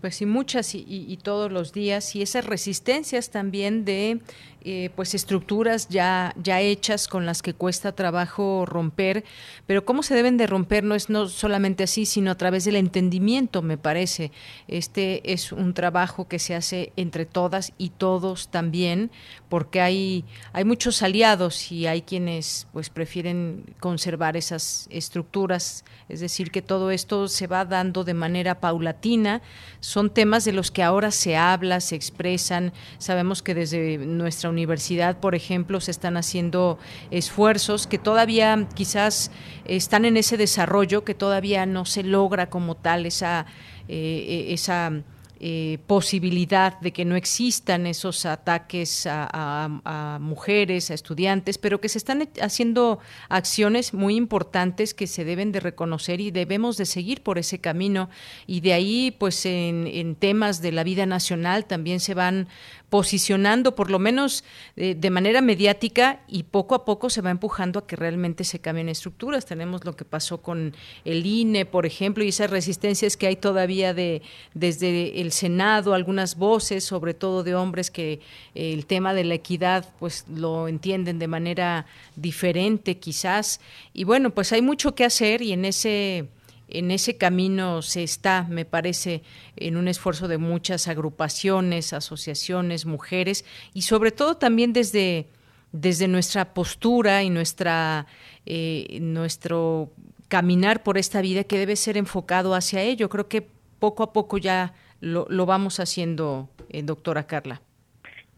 A: Pues sí, muchas y, todos los días y esas resistencias también de eh, pues estructuras ya ya hechas con las que cuesta trabajo romper, pero cómo se deben de romper no es no solamente así, sino a través del entendimiento, me parece. Este es un trabajo que se hace entre todas y todos también, porque hay hay muchos aliados y hay quienes pues prefieren conservar esas estructuras, es decir, que todo esto se va dando de manera paulatina son temas de los que ahora se habla, se expresan. Sabemos que desde nuestra universidad, por ejemplo, se están haciendo esfuerzos que todavía quizás están en ese desarrollo, que todavía no se logra como tal esa, eh, esa eh, posibilidad de que no existan esos ataques a, mujeres, a estudiantes, pero que se están haciendo acciones muy importantes que se deben de reconocer y debemos de seguir por ese camino. Y de ahí, pues en temas de la vida nacional también se van posicionando, por lo menos eh, de manera mediática, y poco a poco se va empujando a que realmente se cambien estructuras. Tenemos lo que pasó con el INE, por ejemplo, y esas resistencias que hay todavía de desde el Senado, algunas voces, sobre todo de hombres que eh, el tema de la equidad, pues lo entienden de manera diferente, quizás. Y bueno, pues hay mucho que hacer y en ese en ese camino se está, me parece, en un esfuerzo de muchas agrupaciones, asociaciones, mujeres y sobre todo también desde, desde nuestra postura y nuestra, eh, nuestro caminar por esta vida que debe ser enfocado hacia ello. Creo que poco a poco ya lo, lo vamos haciendo, eh, doctora Carla.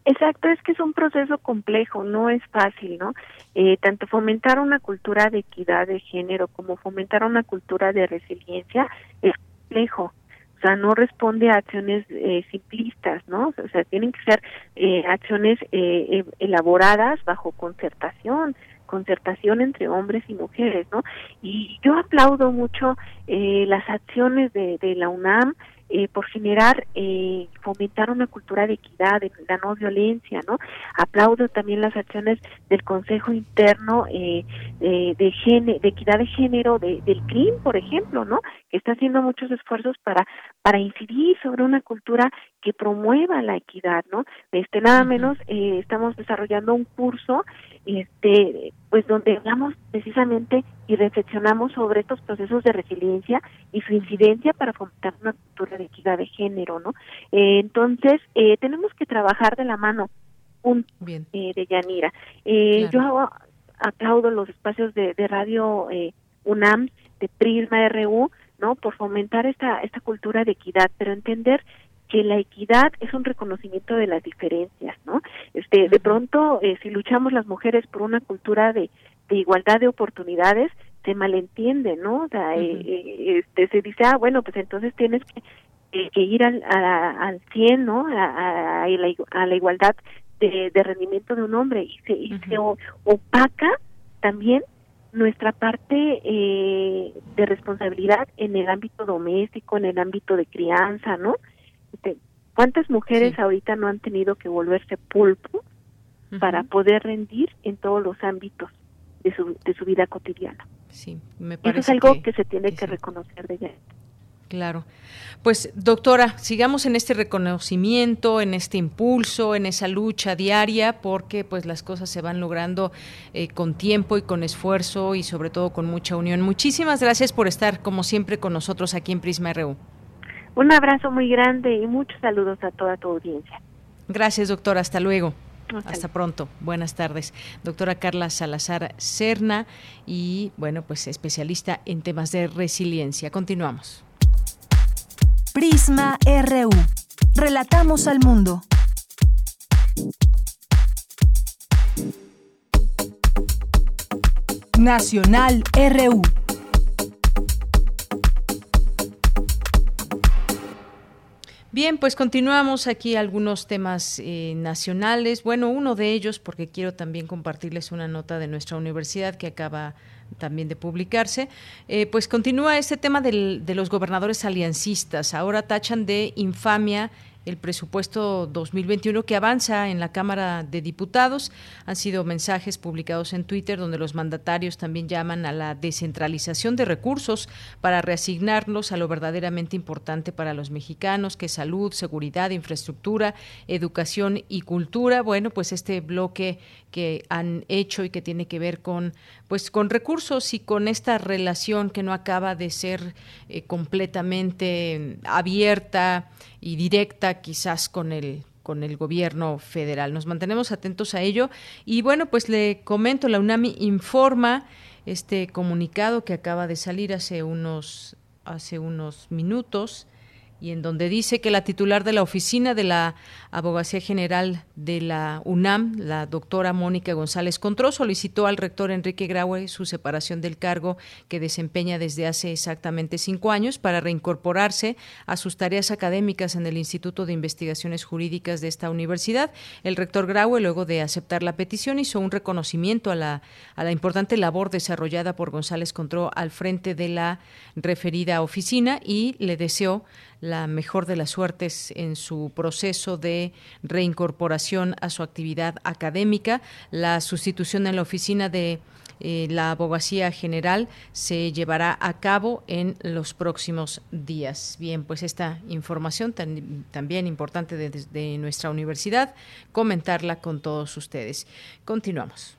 U: Exacto, es que es un proceso complejo, no es fácil, ¿no? Eh, tanto fomentar una cultura de equidad de género como fomentar una cultura de resiliencia es complejo. O sea, no responde a acciones eh, simplistas, ¿no? O sea, tienen que ser eh, acciones eh, elaboradas bajo concertación, concertación entre hombres y mujeres, ¿no? Y yo aplaudo mucho eh, las acciones de, de la UNAM, eh, por generar, eh, fomentar una cultura de equidad, de la no violencia, ¿no? Aplaudo también las acciones del Consejo Interno eh, de, de, de equidad de género de, del CRIM, por ejemplo, ¿no? Que está haciendo muchos esfuerzos para para incidir sobre una cultura que promueva la equidad, ¿no? Este nada menos eh, estamos desarrollando un curso, este, pues donde hablamos precisamente y reflexionamos sobre estos procesos de resiliencia y su incidencia para fomentar una cultura de equidad de género, ¿no? Eh, entonces eh, tenemos que trabajar de la mano un eh, de Yanira. Eh, Yo aplaudo los espacios de, de radio eh, UNAM, de Prisma RU, ¿no? Por fomentar esta esta cultura de equidad, pero entender que la equidad es un reconocimiento de las diferencias, ¿no? Este, de pronto, eh, si luchamos las mujeres por una cultura de, de igualdad de oportunidades, se malentiende, ¿no? O sea, eh, eh, este, se dice, ah, bueno, pues entonces tienes que, eh, que ir al, a, al 100, ¿no? A, a, a, la, a la igualdad de, de rendimiento de un hombre y se, y se opaca también nuestra parte eh, de responsabilidad en el ámbito doméstico, en el ámbito de crianza, ¿no? Este, ¿Cuántas mujeres sí. ahorita no han tenido que volverse pulpo uh -huh. para poder rendir en todos los ámbitos de su, de su vida cotidiana?
A: Sí, me parece
U: Eso es algo
A: que,
U: que se tiene
A: que
U: reconocer de ella.
A: Claro. Pues doctora, sigamos en este reconocimiento, en este impulso, en esa lucha diaria, porque pues las cosas se van logrando eh, con tiempo y con esfuerzo y sobre todo con mucha unión. Muchísimas gracias por estar como siempre con nosotros aquí en Prisma RU.
U: Un abrazo muy grande y muchos saludos a toda tu audiencia.
A: Gracias, doctora. Hasta luego.
U: Hasta,
A: Hasta pronto. Buenas tardes. Doctora Carla Salazar Cerna y, bueno, pues especialista en temas de resiliencia. Continuamos.
C: Prisma RU. Relatamos al mundo. Nacional RU.
A: Bien, pues continuamos aquí algunos temas eh, nacionales. Bueno, uno de ellos, porque quiero también compartirles una nota de nuestra universidad que acaba también de publicarse, eh, pues continúa este tema de los gobernadores aliancistas. Ahora tachan de infamia el presupuesto 2021 que avanza en la Cámara de Diputados. Han sido mensajes publicados en Twitter donde los mandatarios también llaman a la descentralización de recursos para reasignarlos a lo verdaderamente importante para los mexicanos, que es salud, seguridad, infraestructura, educación y cultura. Bueno, pues este bloque que han hecho y que tiene que ver con pues con recursos y con esta relación que no acaba de ser eh, completamente abierta y directa quizás con el con el gobierno federal. Nos mantenemos atentos a ello y bueno, pues le comento, la UNAMI informa este comunicado que acaba de salir hace unos hace unos minutos y en donde dice que la titular de la oficina de la Abogacía General de la UNAM, la doctora Mónica González Contró, solicitó al rector Enrique Graue su separación del cargo que desempeña desde hace exactamente cinco años para reincorporarse a sus tareas académicas en el Instituto de Investigaciones Jurídicas de esta universidad. El rector Graue, luego de aceptar la petición, hizo un reconocimiento a la, a la importante labor desarrollada por González Contró al frente de la referida oficina y le deseó la mejor de las suertes en su proceso de reincorporación a su actividad académica. La sustitución en la oficina de eh, la abogacía general se llevará a cabo en los próximos días. Bien, pues esta información también importante desde de nuestra universidad, comentarla con todos ustedes. Continuamos.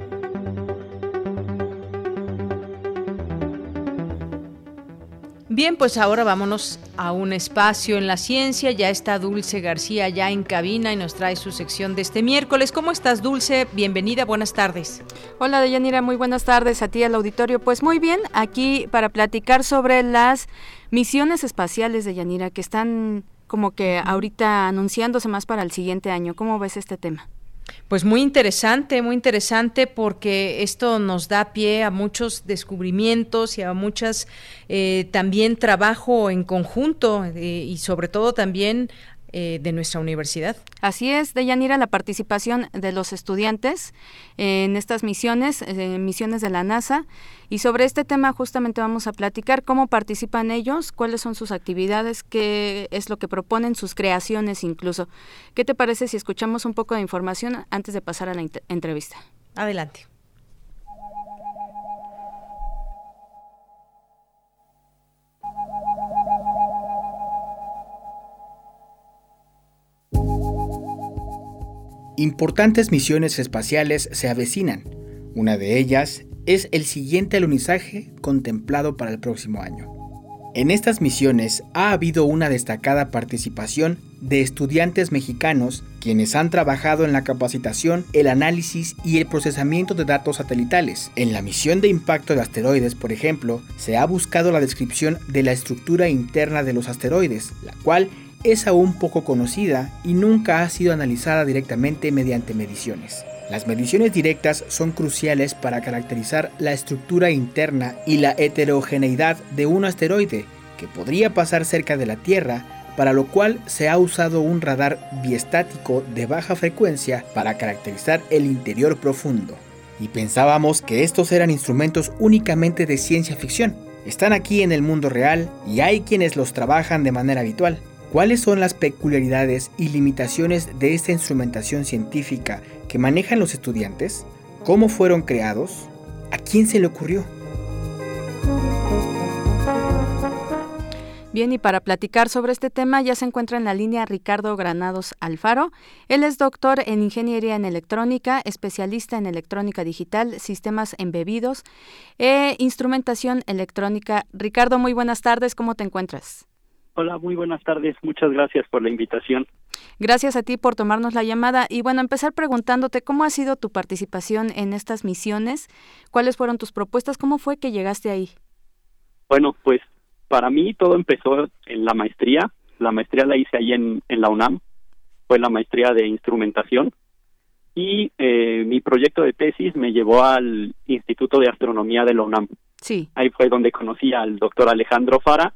A: Bien, pues ahora vámonos a un espacio en la ciencia. Ya está Dulce García ya en cabina y nos trae su sección de este miércoles. ¿Cómo estás, Dulce? Bienvenida, buenas tardes.
V: Hola, Deyanira, muy buenas tardes a ti al auditorio. Pues muy bien, aquí para platicar sobre las misiones espaciales de Yanira que están como que ahorita anunciándose más para el siguiente año. ¿Cómo ves este tema?
A: Pues muy interesante, muy interesante porque esto nos da pie a muchos descubrimientos y a muchas eh, también trabajo en conjunto eh, y sobre todo también eh, de nuestra universidad.
V: Así es, Deyanira, la participación de los estudiantes en estas misiones, misiones de la NASA. Y sobre este tema justamente vamos a platicar cómo participan ellos, cuáles son sus actividades, qué es lo que proponen, sus creaciones incluso. ¿Qué te parece si escuchamos un poco de información antes de pasar a la entrevista?
A: Adelante.
S: Importantes misiones espaciales se avecinan. Una de ellas es el siguiente alunizaje contemplado para el próximo año. En estas misiones ha habido una destacada participación de estudiantes mexicanos quienes han trabajado en la capacitación, el análisis y el procesamiento de datos satelitales. En la misión de impacto de asteroides, por ejemplo, se ha buscado la descripción de la estructura interna de los asteroides, la cual es aún poco conocida y nunca ha sido analizada directamente mediante mediciones. Las mediciones directas son cruciales para caracterizar la estructura interna y la heterogeneidad de un asteroide que podría pasar cerca de la Tierra, para lo cual se ha usado un radar biestático de baja frecuencia para caracterizar el interior profundo. Y pensábamos que estos eran instrumentos únicamente de ciencia ficción. Están aquí en el mundo real y hay quienes los trabajan de manera habitual. ¿Cuáles son las peculiaridades y limitaciones de esta instrumentación científica que manejan los estudiantes? ¿Cómo fueron creados? ¿A quién se le ocurrió?
V: Bien, y para platicar sobre este tema ya se encuentra en la línea Ricardo Granados Alfaro. Él es doctor en Ingeniería en Electrónica, especialista en electrónica digital, sistemas embebidos e instrumentación electrónica. Ricardo, muy buenas tardes, ¿cómo te encuentras?
W: Hola, muy buenas tardes. Muchas gracias por la invitación.
V: Gracias a ti por tomarnos la llamada. Y bueno, empezar preguntándote cómo ha sido tu participación en estas misiones, cuáles fueron tus propuestas, cómo fue que llegaste ahí.
W: Bueno, pues para mí todo empezó en la maestría. La maestría la hice ahí en, en la UNAM. Fue la maestría de instrumentación. Y eh, mi proyecto de tesis me llevó al Instituto de Astronomía de la UNAM.
V: Sí.
W: Ahí fue donde conocí al doctor Alejandro Fara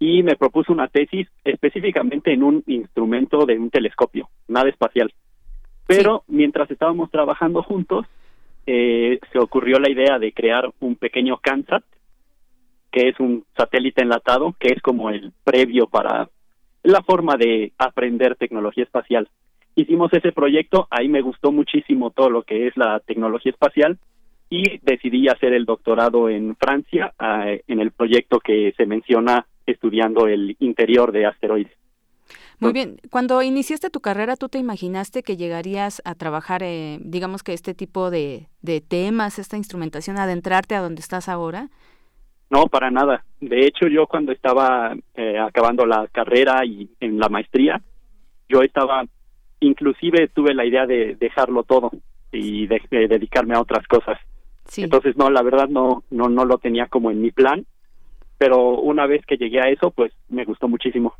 W: y me propuso una tesis específicamente en un instrumento de un telescopio, nada espacial. Pero mientras estábamos trabajando juntos, eh, se ocurrió la idea de crear un pequeño CANSAT, que es un satélite enlatado, que es como el previo para la forma de aprender tecnología espacial. Hicimos ese proyecto, ahí me gustó muchísimo todo lo que es la tecnología espacial y decidí hacer el doctorado en Francia eh, en el proyecto que se menciona estudiando el interior de asteroides.
V: Muy bien, cuando iniciaste tu carrera, ¿tú te imaginaste que llegarías a trabajar, eh, digamos que este tipo de, de temas, esta instrumentación, adentrarte a donde estás ahora?
W: No, para nada. De hecho, yo cuando estaba eh, acabando la carrera y en la maestría, yo estaba, inclusive tuve la idea de dejarlo todo y de, dedicarme a otras cosas. Entonces, no, la verdad no, no, no lo tenía como en mi plan pero una vez que llegué a eso, pues me gustó muchísimo.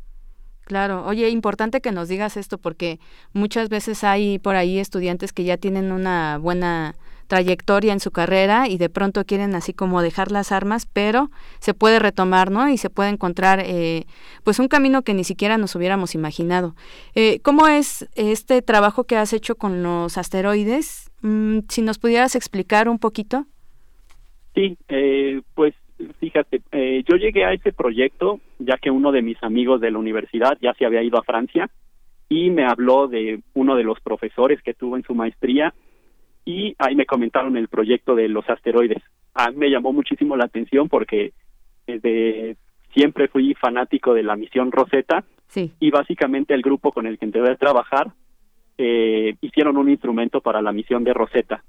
V: Claro, oye, importante que nos digas esto porque muchas veces hay por ahí estudiantes que ya tienen una buena trayectoria en su carrera y de pronto quieren así como dejar las armas, pero se puede retomar, ¿no? Y se puede encontrar eh, pues un camino que ni siquiera nos hubiéramos imaginado. Eh, ¿Cómo es este trabajo que has hecho con los asteroides? Mm, si nos pudieras explicar un poquito.
W: Sí, eh, pues fíjate, eh, yo llegué a ese proyecto ya que uno de mis amigos de la universidad ya se había ido a Francia y me habló de uno de los profesores que tuvo en su maestría y ahí me comentaron el proyecto de los asteroides. A mí me llamó muchísimo la atención porque desde siempre fui fanático de la misión Rosetta y básicamente el grupo con el que entré a trabajar eh, hicieron un instrumento para la misión de Rosetta.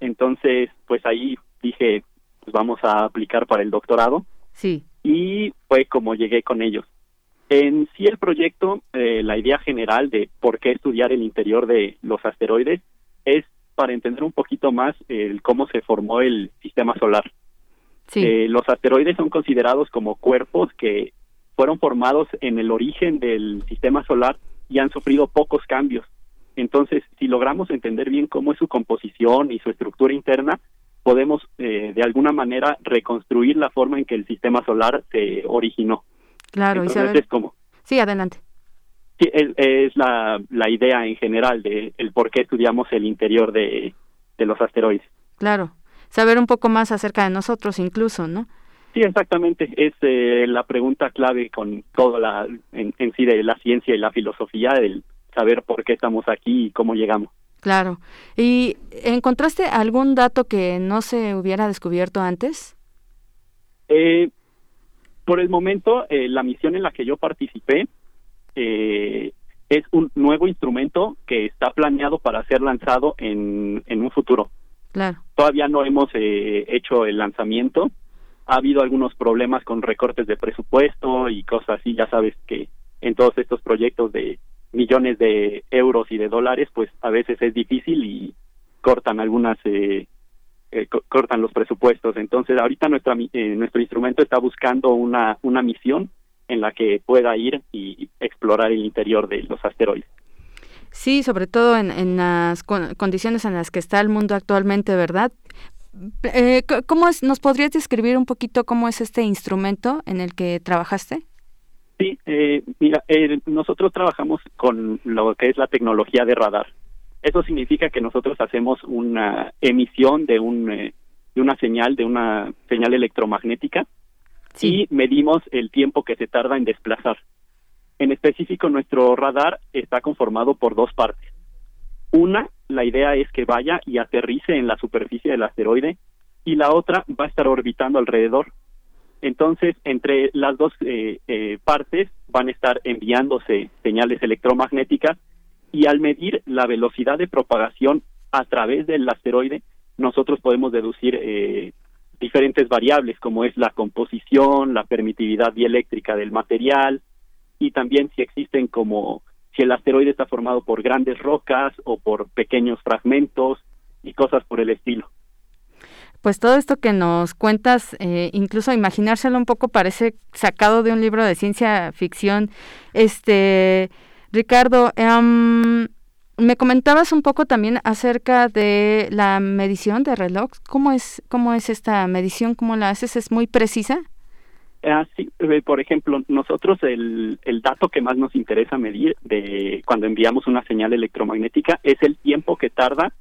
W: Entonces, pues ahí dije, pues vamos a aplicar para el doctorado.
V: Sí.
W: Y fue como llegué con ellos. En sí el proyecto, eh, la idea general de por qué estudiar el interior de los asteroides es para entender un poquito más el cómo se formó el sistema solar.
V: Sí.
W: Eh, los asteroides son considerados como cuerpos que fueron formados en el origen del sistema solar y han sufrido pocos cambios. Entonces, si logramos entender bien cómo es su composición y su estructura interna, podemos eh, de alguna manera reconstruir la forma en que el sistema solar se originó.
V: Claro,
W: Entonces,
V: y
W: es como
V: Sí, adelante.
W: Sí, es, es la, la idea en general de el por qué estudiamos el interior de, de los asteroides.
V: Claro. Saber un poco más acerca de nosotros incluso, ¿no?
W: Sí, exactamente. Es eh, la pregunta clave con toda la en, en sí de la ciencia y la filosofía, el saber por qué estamos aquí y cómo llegamos.
V: Claro. ¿Y encontraste algún dato que no se hubiera descubierto antes?
W: Eh, por el momento, eh, la misión en la que yo participé eh, es un nuevo instrumento que está planeado para ser lanzado en, en un futuro.
V: Claro.
W: Todavía no hemos eh, hecho el lanzamiento. Ha habido algunos problemas con recortes de presupuesto y cosas así. Ya sabes que en todos estos proyectos de millones de euros y de dólares, pues a veces es difícil y cortan algunas eh, eh, co- cortan los presupuestos. Entonces, ahorita nuestra eh, nuestro instrumento está buscando una una misión en la que pueda ir y explorar el interior de los asteroides.
V: Sí, sobre todo en, en las con- condiciones en las que está el mundo actualmente, ¿verdad? Eh, ¿Cómo es, nos podrías describir un poquito cómo es este instrumento en el que trabajaste?
W: Sí, eh, mira, eh, nosotros trabajamos con lo que es la tecnología de radar. Eso significa que nosotros hacemos una emisión de un eh, de una señal, de una señal electromagnética y medimos el tiempo que se tarda en desplazar. En específico, nuestro radar está conformado por dos partes. Una, la idea es que vaya y aterrice en la superficie del asteroide y la otra va a estar orbitando alrededor. Entonces, entre las dos eh, eh, partes van a estar enviándose señales electromagnéticas y al medir la velocidad de propagación a través del asteroide, nosotros podemos deducir eh, diferentes variables como es la composición, la permitividad dieléctrica del material y también si existen como si el asteroide está formado por grandes rocas o por pequeños fragmentos y cosas por el estilo.
V: Pues todo esto que nos cuentas, eh, incluso imaginárselo un poco parece sacado de un libro de ciencia ficción. Este, Ricardo, em, me comentabas un poco también acerca de la medición de reloj. ¿Cómo es, cómo es esta medición? ¿Cómo la haces? ¿Es muy precisa?
W: Ah, sí, eh, por ejemplo, nosotros el, el dato que más nos interesa medir de cuando enviamos una señal electromagnética es el tiempo que tarda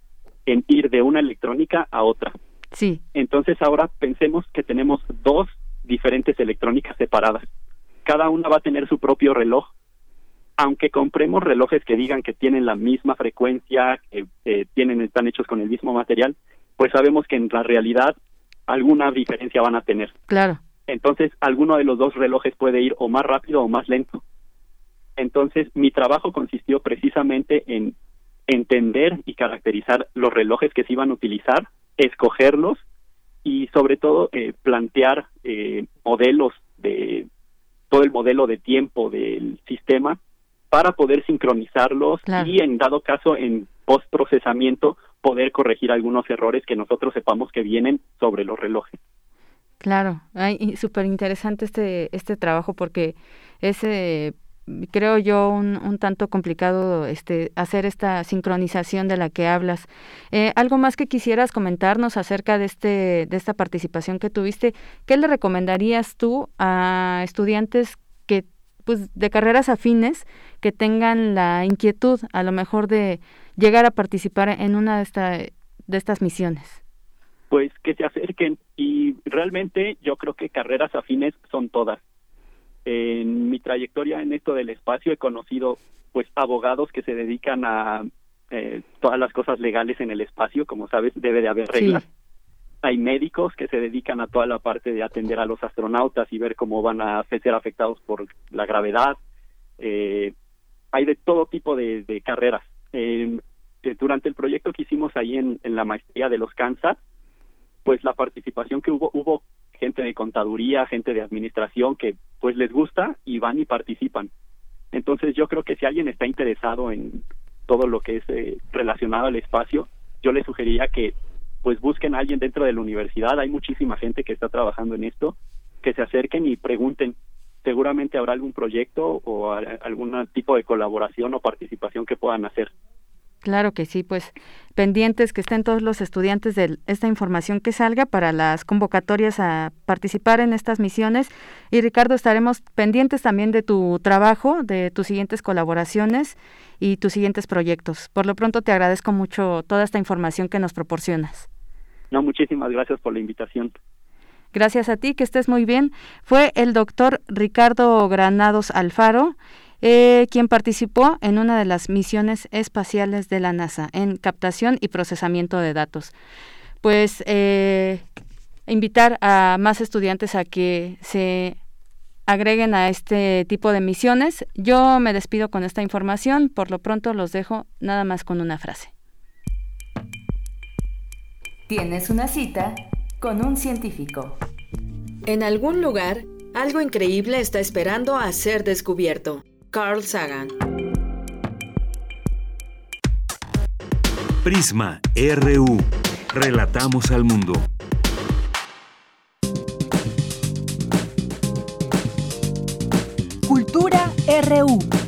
W: en ir de una electrónica a otra.
V: Sí.
W: Entonces ahora pensemos que tenemos dos diferentes electrónicas separadas. Cada una va a tener su propio reloj. Aunque compremos relojes que digan que tienen la misma frecuencia, que eh, tienen están hechos con el mismo material, pues sabemos que en la realidad alguna diferencia van a tener.
V: Claro.
W: Entonces, alguno de los dos relojes puede ir o más rápido o más lento. Entonces, mi trabajo consistió precisamente en entender y caracterizar los relojes que se iban a utilizar, escogerlos y sobre todo eh, plantear eh, modelos de todo el modelo de tiempo del sistema para poder sincronizarlos y en dado caso en post procesamiento poder corregir algunos errores que nosotros sepamos que vienen sobre los relojes.
V: Claro, súper interesante este, este trabajo porque es, eh, creo yo, un, un tanto complicado este, hacer esta sincronización de la que hablas. Eh, ¿Algo más que quisieras comentarnos acerca de, este, de esta participación que tuviste? ¿Qué le recomendarías tú a estudiantes que, pues, de carreras afines que tengan la inquietud a lo mejor de llegar a participar en una de, esta, de estas misiones?
W: pues que se acerquen y realmente yo creo que carreras afines son todas. En mi trayectoria en esto del espacio he conocido pues abogados que se dedican a eh, todas las cosas legales en el espacio, como sabes, debe de haber reglas. Hay médicos que se dedican a toda la parte de atender a los astronautas y ver cómo van a ser afectados por la gravedad. Eh, hay de todo tipo de, carreras. Eh, durante el proyecto que hicimos ahí en, en la maestría de los Kansas, pues la participación que hubo, hubo gente de contaduría, gente de administración que pues les gusta y van y participan. Entonces yo creo que si alguien está interesado en todo lo que es eh, relacionado al espacio, yo le sugeriría que pues busquen a alguien dentro de la universidad, hay muchísima gente que está trabajando en esto, que se acerquen y pregunten, seguramente habrá algún proyecto o algún tipo de colaboración o participación que puedan hacer.
V: Claro que sí, pues pendientes que estén todos los estudiantes de esta información que salga para las convocatorias a participar en estas misiones. Y Ricardo, estaremos pendientes también de tu trabajo, de tus siguientes colaboraciones y tus siguientes proyectos. Por lo pronto te agradezco mucho toda esta información que nos proporcionas.
W: No, muchísimas gracias por la invitación.
V: Gracias a ti, que estés muy bien. Fue el doctor Ricardo Granados Alfaro eh, quien participó en una de las misiones espaciales de la NASA en captación y procesamiento de datos. Pues eh, invitar a más estudiantes a que se agreguen a este tipo de misiones. Yo me despido con esta información, por lo pronto los dejo nada más con una frase.
P: Tienes una cita con un científico. En algún lugar, algo increíble está esperando a ser descubierto. Carl Sagan.
T: Prisma RU. Relatamos al mundo.
C: Cultura RU.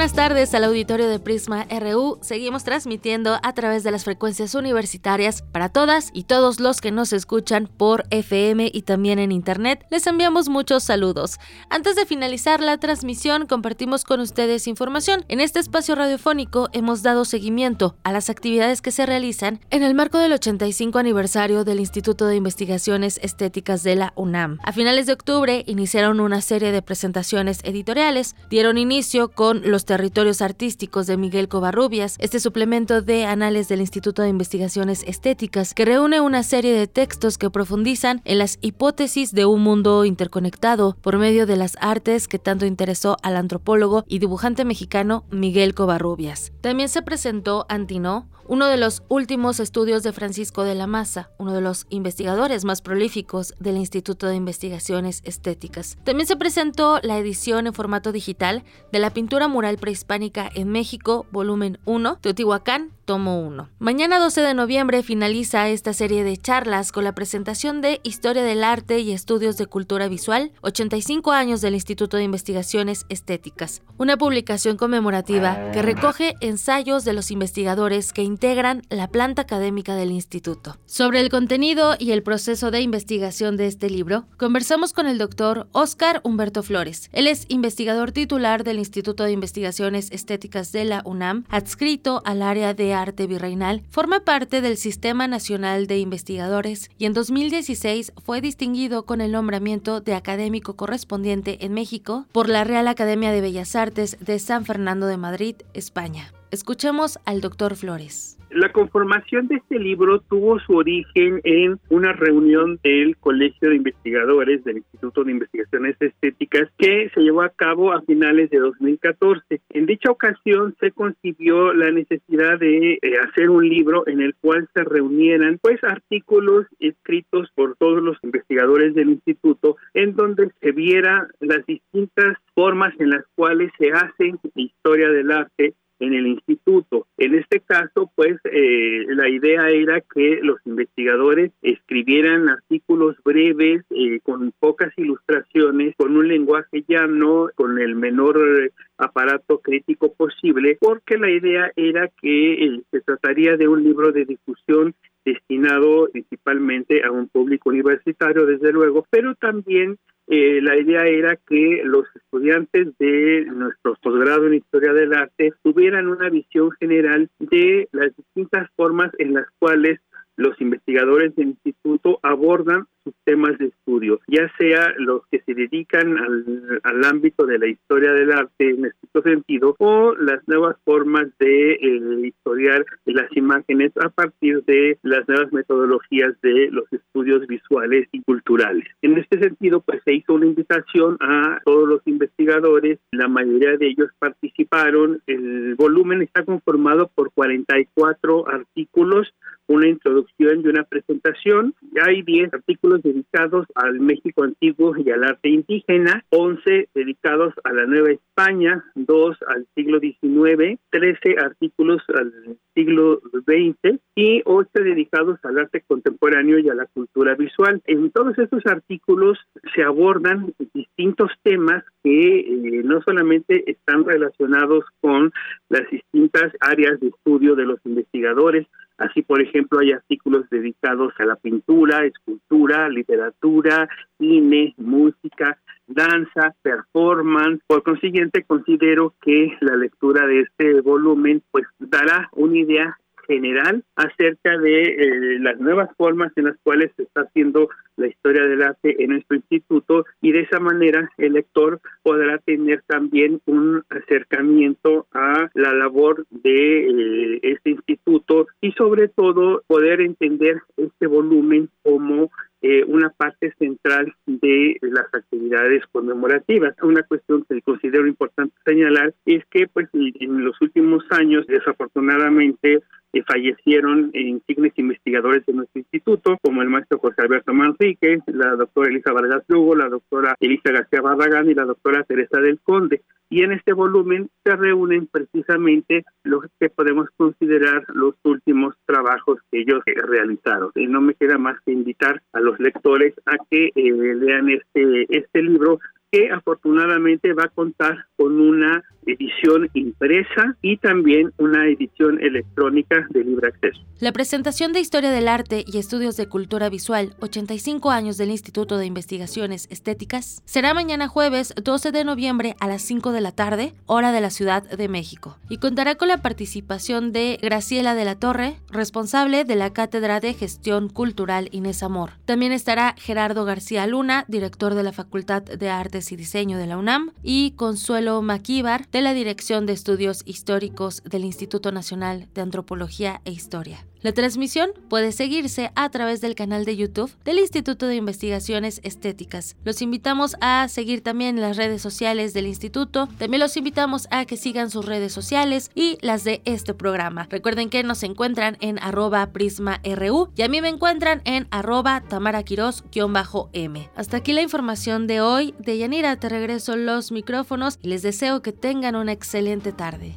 X: Buenas tardes al auditorio de Prisma RU. Seguimos transmitiendo a través de las frecuencias universitarias para todas y todos los que nos escuchan por FM y también en Internet. Les enviamos muchos saludos. Antes de finalizar la transmisión, compartimos con ustedes información. En este espacio radiofónico hemos dado seguimiento a las actividades que se realizan en el marco del 85 aniversario del Instituto de Investigaciones Estéticas de la UNAM. A finales de octubre iniciaron una serie de presentaciones editoriales. Dieron inicio con los territorios artísticos de Miguel Covarrubias, este suplemento de Anales del Instituto de Investigaciones Estéticas, que reúne una serie de textos que profundizan en las hipótesis de un mundo interconectado por medio de las artes que tanto interesó al antropólogo y dibujante mexicano Miguel Covarrubias. También se presentó Antino, uno de los últimos estudios de Francisco de la Maza, uno de los investigadores más prolíficos del Instituto de Investigaciones Estéticas. También se presentó la edición en formato digital de la pintura mural prehispánica en México, volumen 1, Teotihuacán, tomo 1. Mañana 12 de noviembre finaliza esta serie de charlas con la presentación de Historia del Arte y Estudios de Cultura Visual, 85 años del Instituto de Investigaciones Estéticas, una publicación conmemorativa que recoge ensayos de los investigadores que integran la planta académica del instituto. Sobre el contenido y el proceso de investigación de este libro, conversamos con el doctor Oscar Humberto Flores. Él es investigador titular del Instituto de Investigaciones Estéticas de la UNAM, adscrito al área de Arte Virreinal, forma parte del Sistema Nacional de Investigadores y en 2016 fue distinguido con el nombramiento de académico correspondiente en México por la Real Academia de Bellas Artes de San Fernando de Madrid, España. Escuchemos al doctor Flores.
Y: La conformación de este libro tuvo su origen en una reunión del Colegio de Investigadores del Instituto de Investigaciones Estéticas que se llevó a cabo a finales de 2014. En dicha ocasión se concibió la necesidad de eh, hacer un libro en el cual se reunieran pues artículos escritos por todos los investigadores del instituto en donde se viera las distintas formas en las cuales se hace historia del arte en el instituto. En este caso, pues eh, la idea era que los investigadores escribieran artículos breves, eh, con pocas ilustraciones, con un lenguaje llano, con el menor aparato crítico posible, porque la idea era que eh, se trataría de un libro de difusión destinado principalmente a un público universitario, desde luego, pero también eh, la idea era que los estudiantes de nuestro posgrado en Historia del Arte tuvieran una visión general de las distintas formas en las cuales los investigadores del instituto abordan sus temas de estudio, ya sea los que se dedican al, ámbito de la historia del arte en este sentido o las nuevas formas de eh, historiar las imágenes a partir de las nuevas metodologías de los estudios visuales y culturales. En este sentido, pues se hizo una invitación a todos los investigadores, la mayoría de ellos participaron, el volumen está conformado por 44 artículos una introducción y una presentación. Hay 10 artículos dedicados al México antiguo y al arte indígena, 11 dedicados a la Nueva España, 2 al siglo XIX, 13 artículos al siglo XX y 8 dedicados al arte contemporáneo y a la cultura visual. En todos estos artículos se abordan distintos temas que eh, no solamente están relacionados con las distintas áreas de estudio de los investigadores, Así, por ejemplo, hay artículos dedicados a la pintura, escultura, literatura, cine, música, danza, performance. Por consiguiente, considero que la lectura de este volumen pues dará una idea general acerca de eh, las nuevas formas en las cuales se está haciendo la historia del arte en nuestro instituto y de esa manera el lector podrá tener también un acercamiento a la labor de eh, este instituto y sobre todo poder entender este volumen como eh, una parte central de las actividades conmemorativas. Una cuestión que considero importante señalar es que pues en los últimos años desafortunadamente eh, fallecieron insignes investigadores de nuestro instituto, como el maestro José Alberto Manrique, la doctora Elisa Vargas Lugo, la doctora Elisa García Barragán y la doctora Teresa del Conde. Y en este volumen se reúnen precisamente lo que podemos considerar los últimos trabajos que ellos realizaron. Y no me queda más que invitar a los lectores a que eh, lean este, este libro que afortunadamente va a contar con una edición impresa y también una edición electrónica de libre acceso.
X: La presentación de Historia del Arte y Estudios de Cultura Visual, 85 años del Instituto de Investigaciones Estéticas, será mañana jueves 12 de noviembre a las 5 de la tarde, hora de la Ciudad de México, y contará con la participación de Graciela de la Torre, responsable de la Cátedra de Gestión Cultural Inés Amor. También estará Gerardo García Luna, director de la Facultad de Artes y Diseño de la UNAM, y Consuelo Maquíbar, de la Dirección de Estudios Históricos del Instituto Nacional de Antropología e Historia. La transmisión puede seguirse a través del canal de YouTube del Instituto de Investigaciones Estéticas. Los invitamos a seguir también las redes sociales del instituto. También los invitamos a que sigan sus redes sociales y las de este programa. Recuerden que nos encuentran en arroba prisma.ru y a mí me encuentran en arroba tamaraquiros-m. Hasta aquí la información de hoy. De Yanira te regreso los micrófonos y les deseo que tengan una excelente tarde.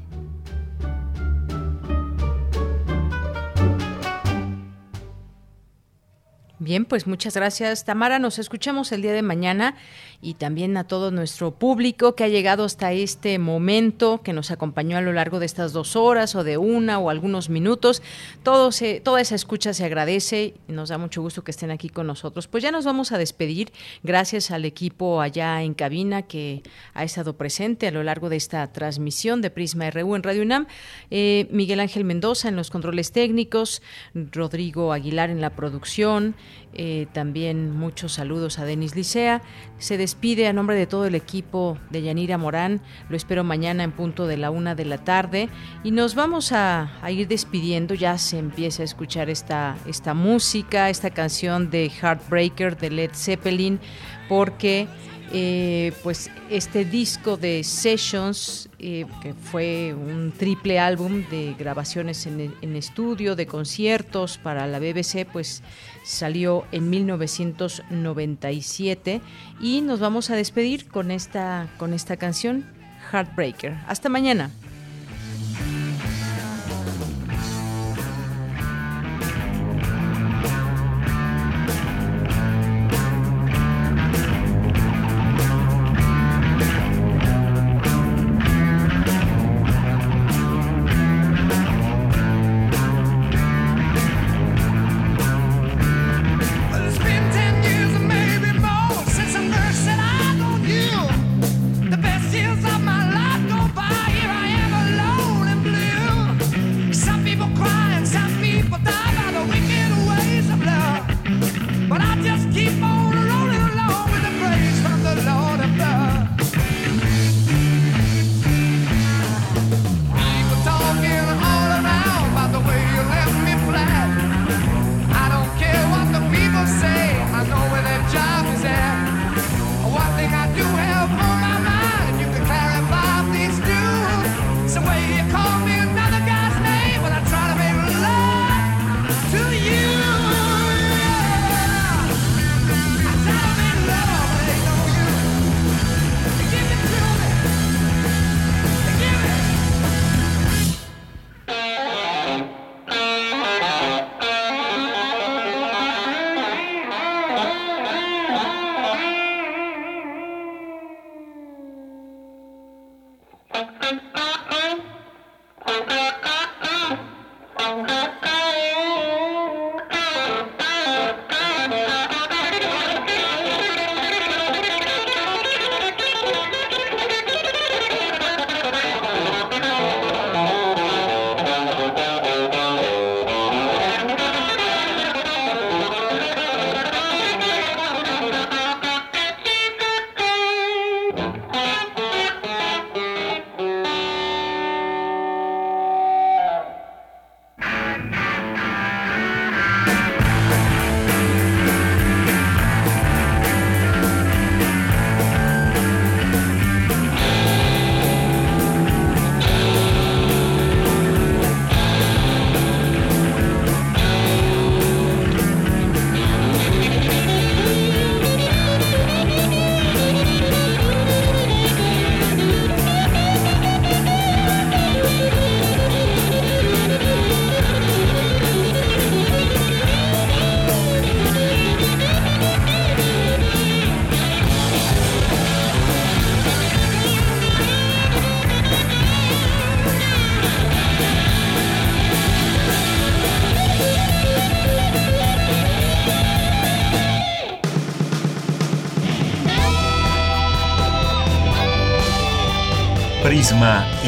A: Bien, pues muchas gracias, Tamara. Nos escuchamos el día de mañana y también a todo nuestro público que ha llegado hasta este momento, que nos acompañó a lo largo de estas dos horas o de una o algunos minutos. Todo se, toda esa escucha se agradece y nos da mucho gusto que estén aquí con nosotros. Pues ya nos vamos a despedir. Gracias al equipo allá en cabina que ha estado presente a lo largo de esta transmisión de Prisma RU en Radio UNAM. Eh, Miguel Ángel Mendoza en los controles técnicos, Rodrigo Aguilar en la producción. Eh, también muchos saludos a Denis Licea. Se despide a nombre de todo el equipo de Yanira Morán. Lo espero mañana en punto de la una de la tarde. Y nos vamos a, ir despidiendo. Ya se empieza a escuchar esta, esta música, esta canción de Heartbreaker de Led Zeppelin, porque eh, pues este disco de Sessions, eh, que fue un triple álbum de grabaciones en, en, estudio, de conciertos para la BBC, pues salió en 1997 y nos vamos a despedir con esta, con esta canción, Heartbreaker. Hasta mañana.